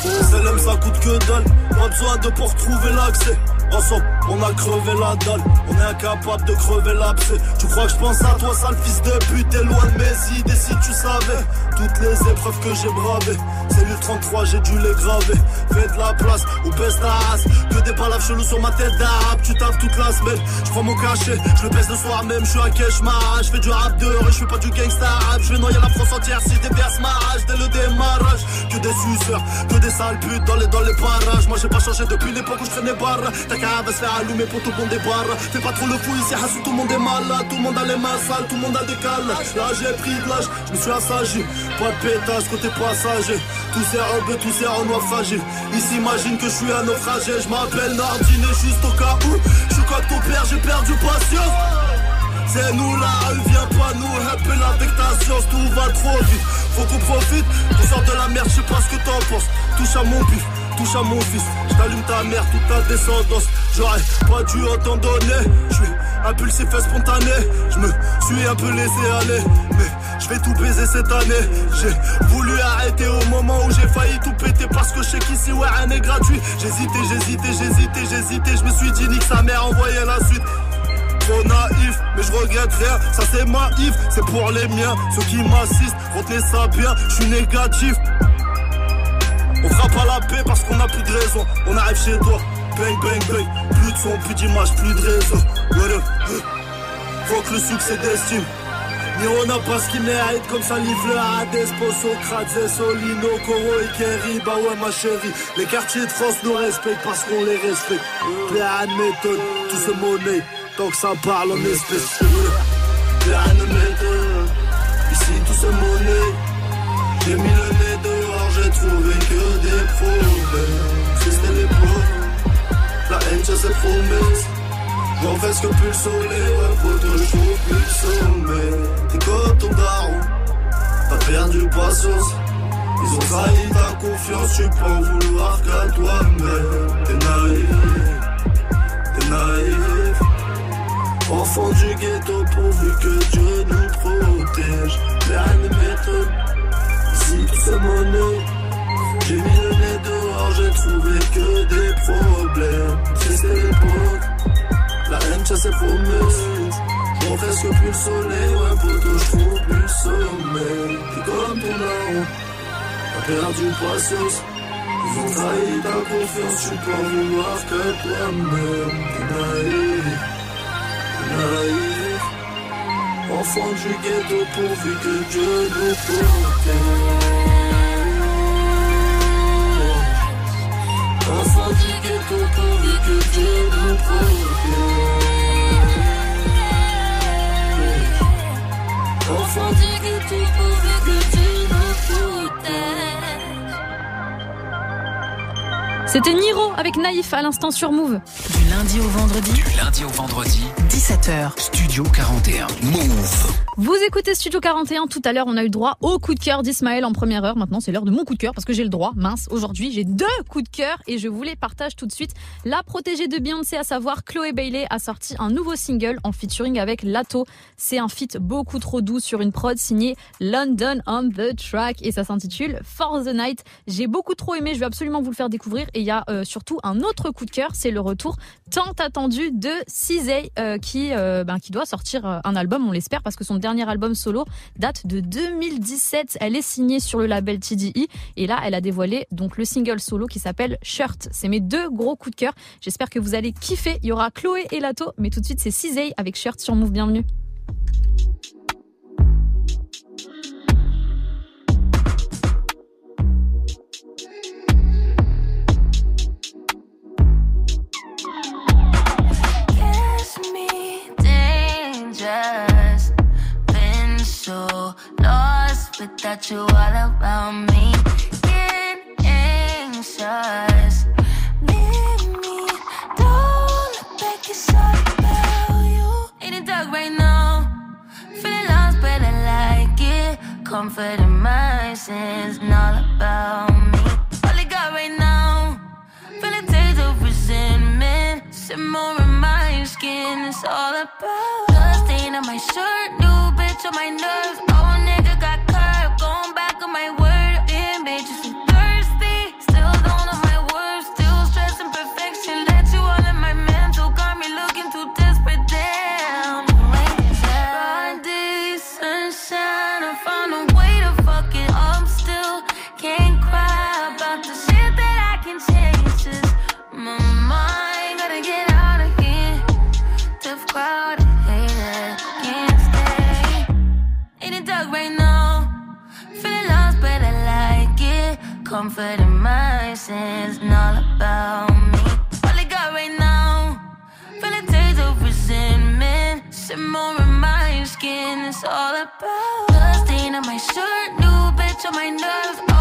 sauve. Celle ça coûte que dalle, pas besoin de pour trouver l'accès. Ensemble, on a crevé la dalle, on est incapable de crever l'abcès. Tu crois que je pense à toi, sale fils de pute, de mes idées si tu savais. Toutes les épreuves que j'ai bravées, c'est le 33, j'ai dû les graver. Fais de la place ou baisse ta race, que des palaves chelous sur ma tête d'arabe. Tu tapes toute la semaine, je prends mon cachet, je le baisse le soir même, je suis un cauchemar. Je fais du rap dehors et je fais pas du gangsta rap. Je vais noyer la France entière si je déverse ma rage dès le démarrage. Que des suceurs, que des sales putes dans les, dans les parages. Moi j'ai pas changé depuis l'époque où je traînais barre. Ta cave se faire allumer pour tout le monde des. Fais pas trop le fou ici, Hassou, tout le monde est malade. Tout le monde a les mains sales, tout le monde a des cales. Là j'ai pris de l'âge, je me suis assagi. Pas de pétage côté passager. Tous ces robes, tous ces en. Ils s'imaginent que je suis un naufragé. Je m'appelle Nardine juste au cas où. Je suis comme ton père, j'ai perdu patience. C'est nous rue, viens pas nous rappel avec ta science, tout va trop vite. Faut qu'on profite, qu'on sort de la merde, je sais pas ce que t'en penses. Touche à mon bif, touche à mon fils. Je t'allume ta mère, toute ta descendance. J'aurais pas dû autant donner. Je suis impulsif et spontané. Je me suis un peu laissé aller. Mais je vais tout baiser cette année. J'ai voulu arrêter au moment où j'ai failli tout péter parce que je sais qu'ici ouais rien n'est gratuit. J'hésitais, j'hésitais, j'hésitais, j'hésitais. Je me suis dit nique sa mère, envoyez la suite trop naïf, mais je regrette rien, ça c'est ma if, c'est pour les miens, ceux qui m'assistent, retenez ça bien, je suis négatif. On fera pas la paix parce qu'on a plus de raison, on arrive chez toi, bang bang bang, plus de son, plus d'image, plus de réseau. Voilà. Faut que le succès d'estime. Ni on n'a pas ce qu'il mérite comme ça livre le Hades, Socrate, Solino, Coro et Kerry, bah ouais ma chérie. Les quartiers de France nous respectent parce qu'on les respecte. Plein de méthodes, tout se monnaie Tant que ça parle en espèces. Plein de méthodes Ici tout se monnaie. J'ai mis le trouvé que des problèmes C'était l'époque La haine ça ses promesses J'en fais ce que plus le soleil, ouais, que je trouve plus le sommet. T'es comme ton daron, t'as perdu patience. Ils ont trahi ta confiance, tu peux en vouloir qu'à toi-même. T'es naïf, t'es naïf. Enfant du ghetto, pourvu que Dieu nous protège. Rien ne m'étonne, tout c'est monnaie. Chasse ses promesses On presque plus le soleil Ouais poteau je trouve plus le sommeil. T'es comme ton daron T'as perdu patience Ils ont trahi ta confiance Tu peux en vouloir que toi-même T'es naïf. T'es naïf. Enfant du ghetto pourvu que Dieu nous protège. Enfant du ghetto pourvu que Dieu nous protège C'était Niro avec Naïf à l'instant sur Move. Du lundi au vendredi. Du lundi au vendredi. 17h. Studio 41. Move. Vous écoutez Studio 41. Tout à l'heure, on a eu droit au coup de cœur d'Ismaël en première heure. Maintenant, c'est l'heure de mon coup de cœur parce que j'ai le droit. Mince, aujourd'hui, j'ai deux coups de cœur et je vous les partage tout de suite. La protégée de Beyoncé, à savoir Chloé Bailey, a sorti un nouveau single en featuring avec Lato. C'est un feat beaucoup trop doux sur une prod signée London on the Track et ça s'intitule For the Night. J'ai beaucoup trop aimé. Je vais absolument vous le faire découvrir. Et il y a euh, surtout un autre coup de cœur. C'est le retour tant attendu de Cizay euh, qui, euh, ben, doit sortir euh, un album, on l'espère, parce que son dernier album solo date de 2017. Elle est signée sur le label TDI et là, elle a dévoilé donc le single solo qui s'appelle Shirt. C'est mes deux gros coups de cœur. J'espère que vous allez kiffer. Il y aura Chloé et Lato, mais tout de suite, c'est Cizay avec Shirt sur Move. Bienvenue. Me dangerous. Been so lost without you all around me. Get anxious. Leave me. Don't look back, it's all about you. In the dark right now. Feeling lost, but I like it. Comfort in my sins, all about me. Resentment. Simmer in my skin. It's all about stain on my shirt. New bitch on my nerves. comfort in my sins and all about me. All I got right now, feeling days of resentment. Simmer in my skin, it's all about. Blood stain on my shirt, new bitch on my nerves.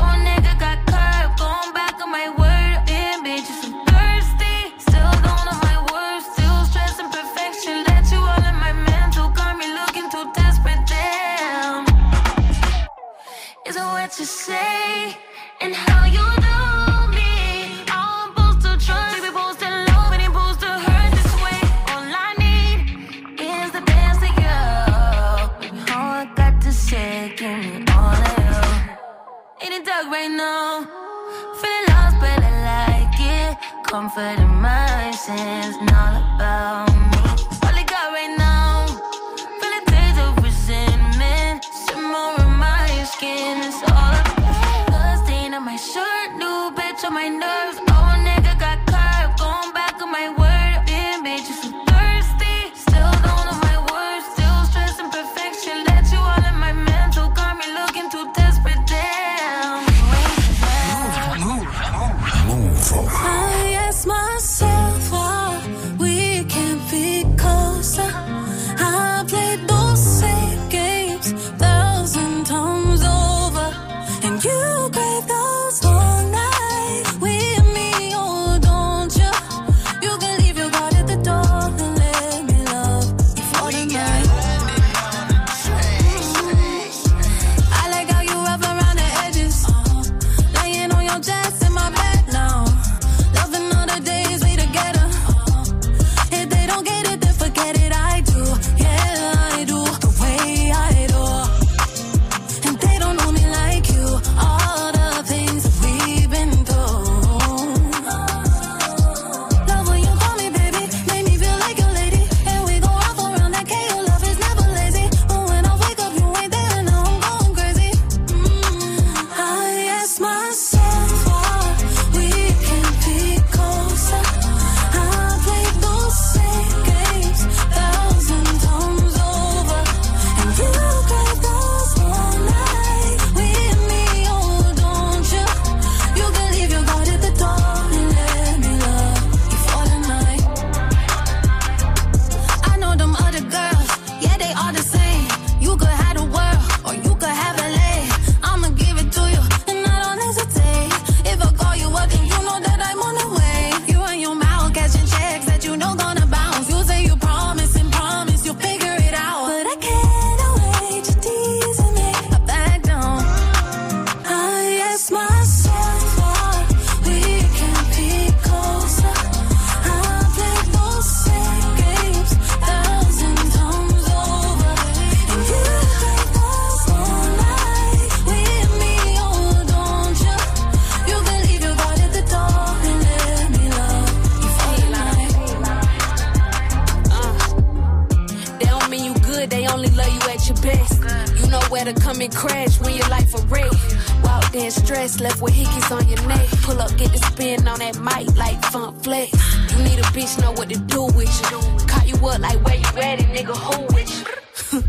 mic like fun flex. You need a bitch know what to do with you. You up like where you it, nigga, who with you?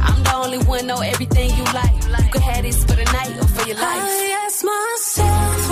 I'm the only one know everything you like. You have this for the night or for your life. I ask myself.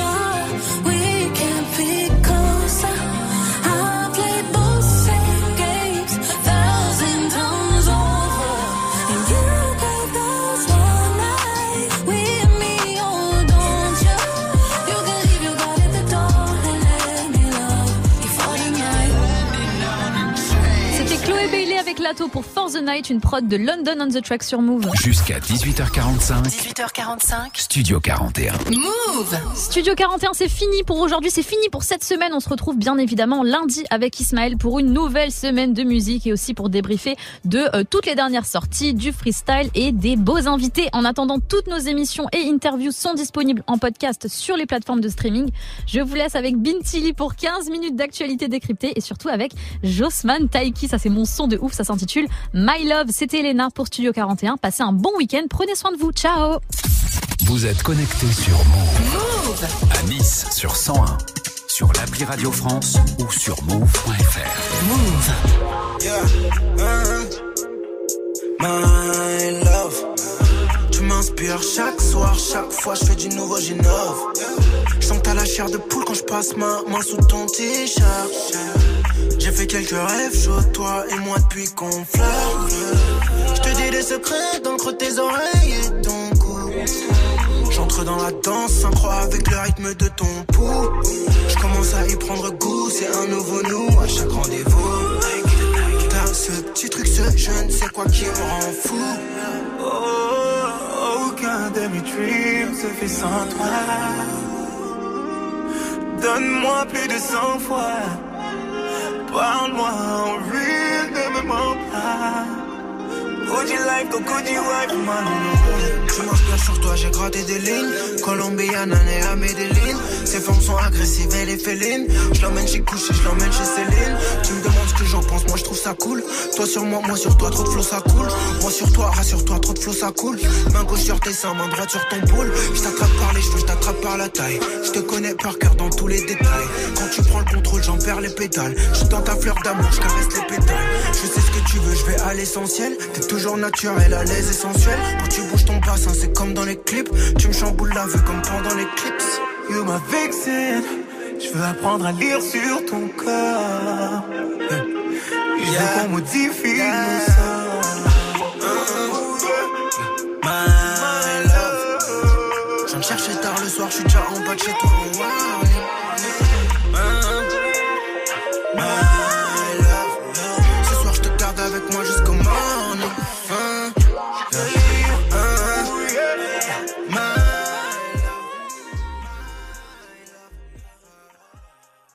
pour For the Night, une prod de London on the Track sur Move. Jusqu'à 18h45. 18h45. Studio 41. Move Studio 41, c'est fini pour aujourd'hui, c'est fini pour cette semaine. On se retrouve bien évidemment lundi avec Ismaël pour une nouvelle semaine de musique et aussi pour débriefer de euh, toutes les dernières sorties, du freestyle et des beaux invités. En attendant, toutes nos émissions et interviews sont disponibles en podcast sur les plateformes de streaming. Je vous laisse avec Bintili pour 15 minutes d'actualité décryptée et surtout avec Josman Taiki. Ça, c'est mon son de ouf, ça s'intitule My Love. C'était Elena pour Studio 41. Passez un bon week-end. Prenez soin de vous. Ciao. Vous êtes connecté sur Move. À Nice sur 101. Sur l'appli Radio France ou sur move.fr. My love. Tu m'inspires chaque soir, chaque fois je fais du nouveau, j'innove. Je sens que t'as la chair de poule quand je passe ma main sous ton t-shirt. J'ai fait quelques rêves chauds, toi et moi depuis qu'on flirte. Je te dis des secrets dans le creux de tes oreilles et ton cou. J'entre dans la danse, synchro avec le rythme de ton pouls. Je commence à y prendre goût, c'est un nouveau nous à chaque rendez-vous. Petit truc, je ne sais quoi qui me rend fou? Oh, aucun de mes dreams se fait sans toi. Donne-moi plus de cent fois. Parle-moi en real, ne me mens pas. My Tu m'inspires sur toi, j'ai gratté des lignes. Colombiana née à Medellin. Ces femmes sont agressives, elle est féline. Je l'emmène chez Couché, je l'emmène chez Céline. Tu me demandes ce que j'en pense, moi je trouve ça cool. Toi sur moi, moi sur toi, trop de flow ça coule. Moi sur toi, rassure-toi, trop de flow ça coule. Main gauche sur tes seins, main droite sur ton boule. Je t'attrape par les cheveux, je t'attrape par la taille. Je te connais par cœur dans tous les détails. Quand tu prends le contrôle, j'en perds les pétales. Je dans ta fleur d'amour, je caresse les pétales. Je sais ce que tu veux, je vais à l'essentiel. Toujours naturel, à l'aise, essentiel. Quand tu bouges ton bassin, c'est comme dans les clips. Tu me chamboules la vue comme pendant les clips. You my vixen. Je veux apprendre à lire sur ton corps. Je veux qu'on modifie nos sorts. My love. Je viens te chercher tard le soir, je suis déjà en bas de chez toi.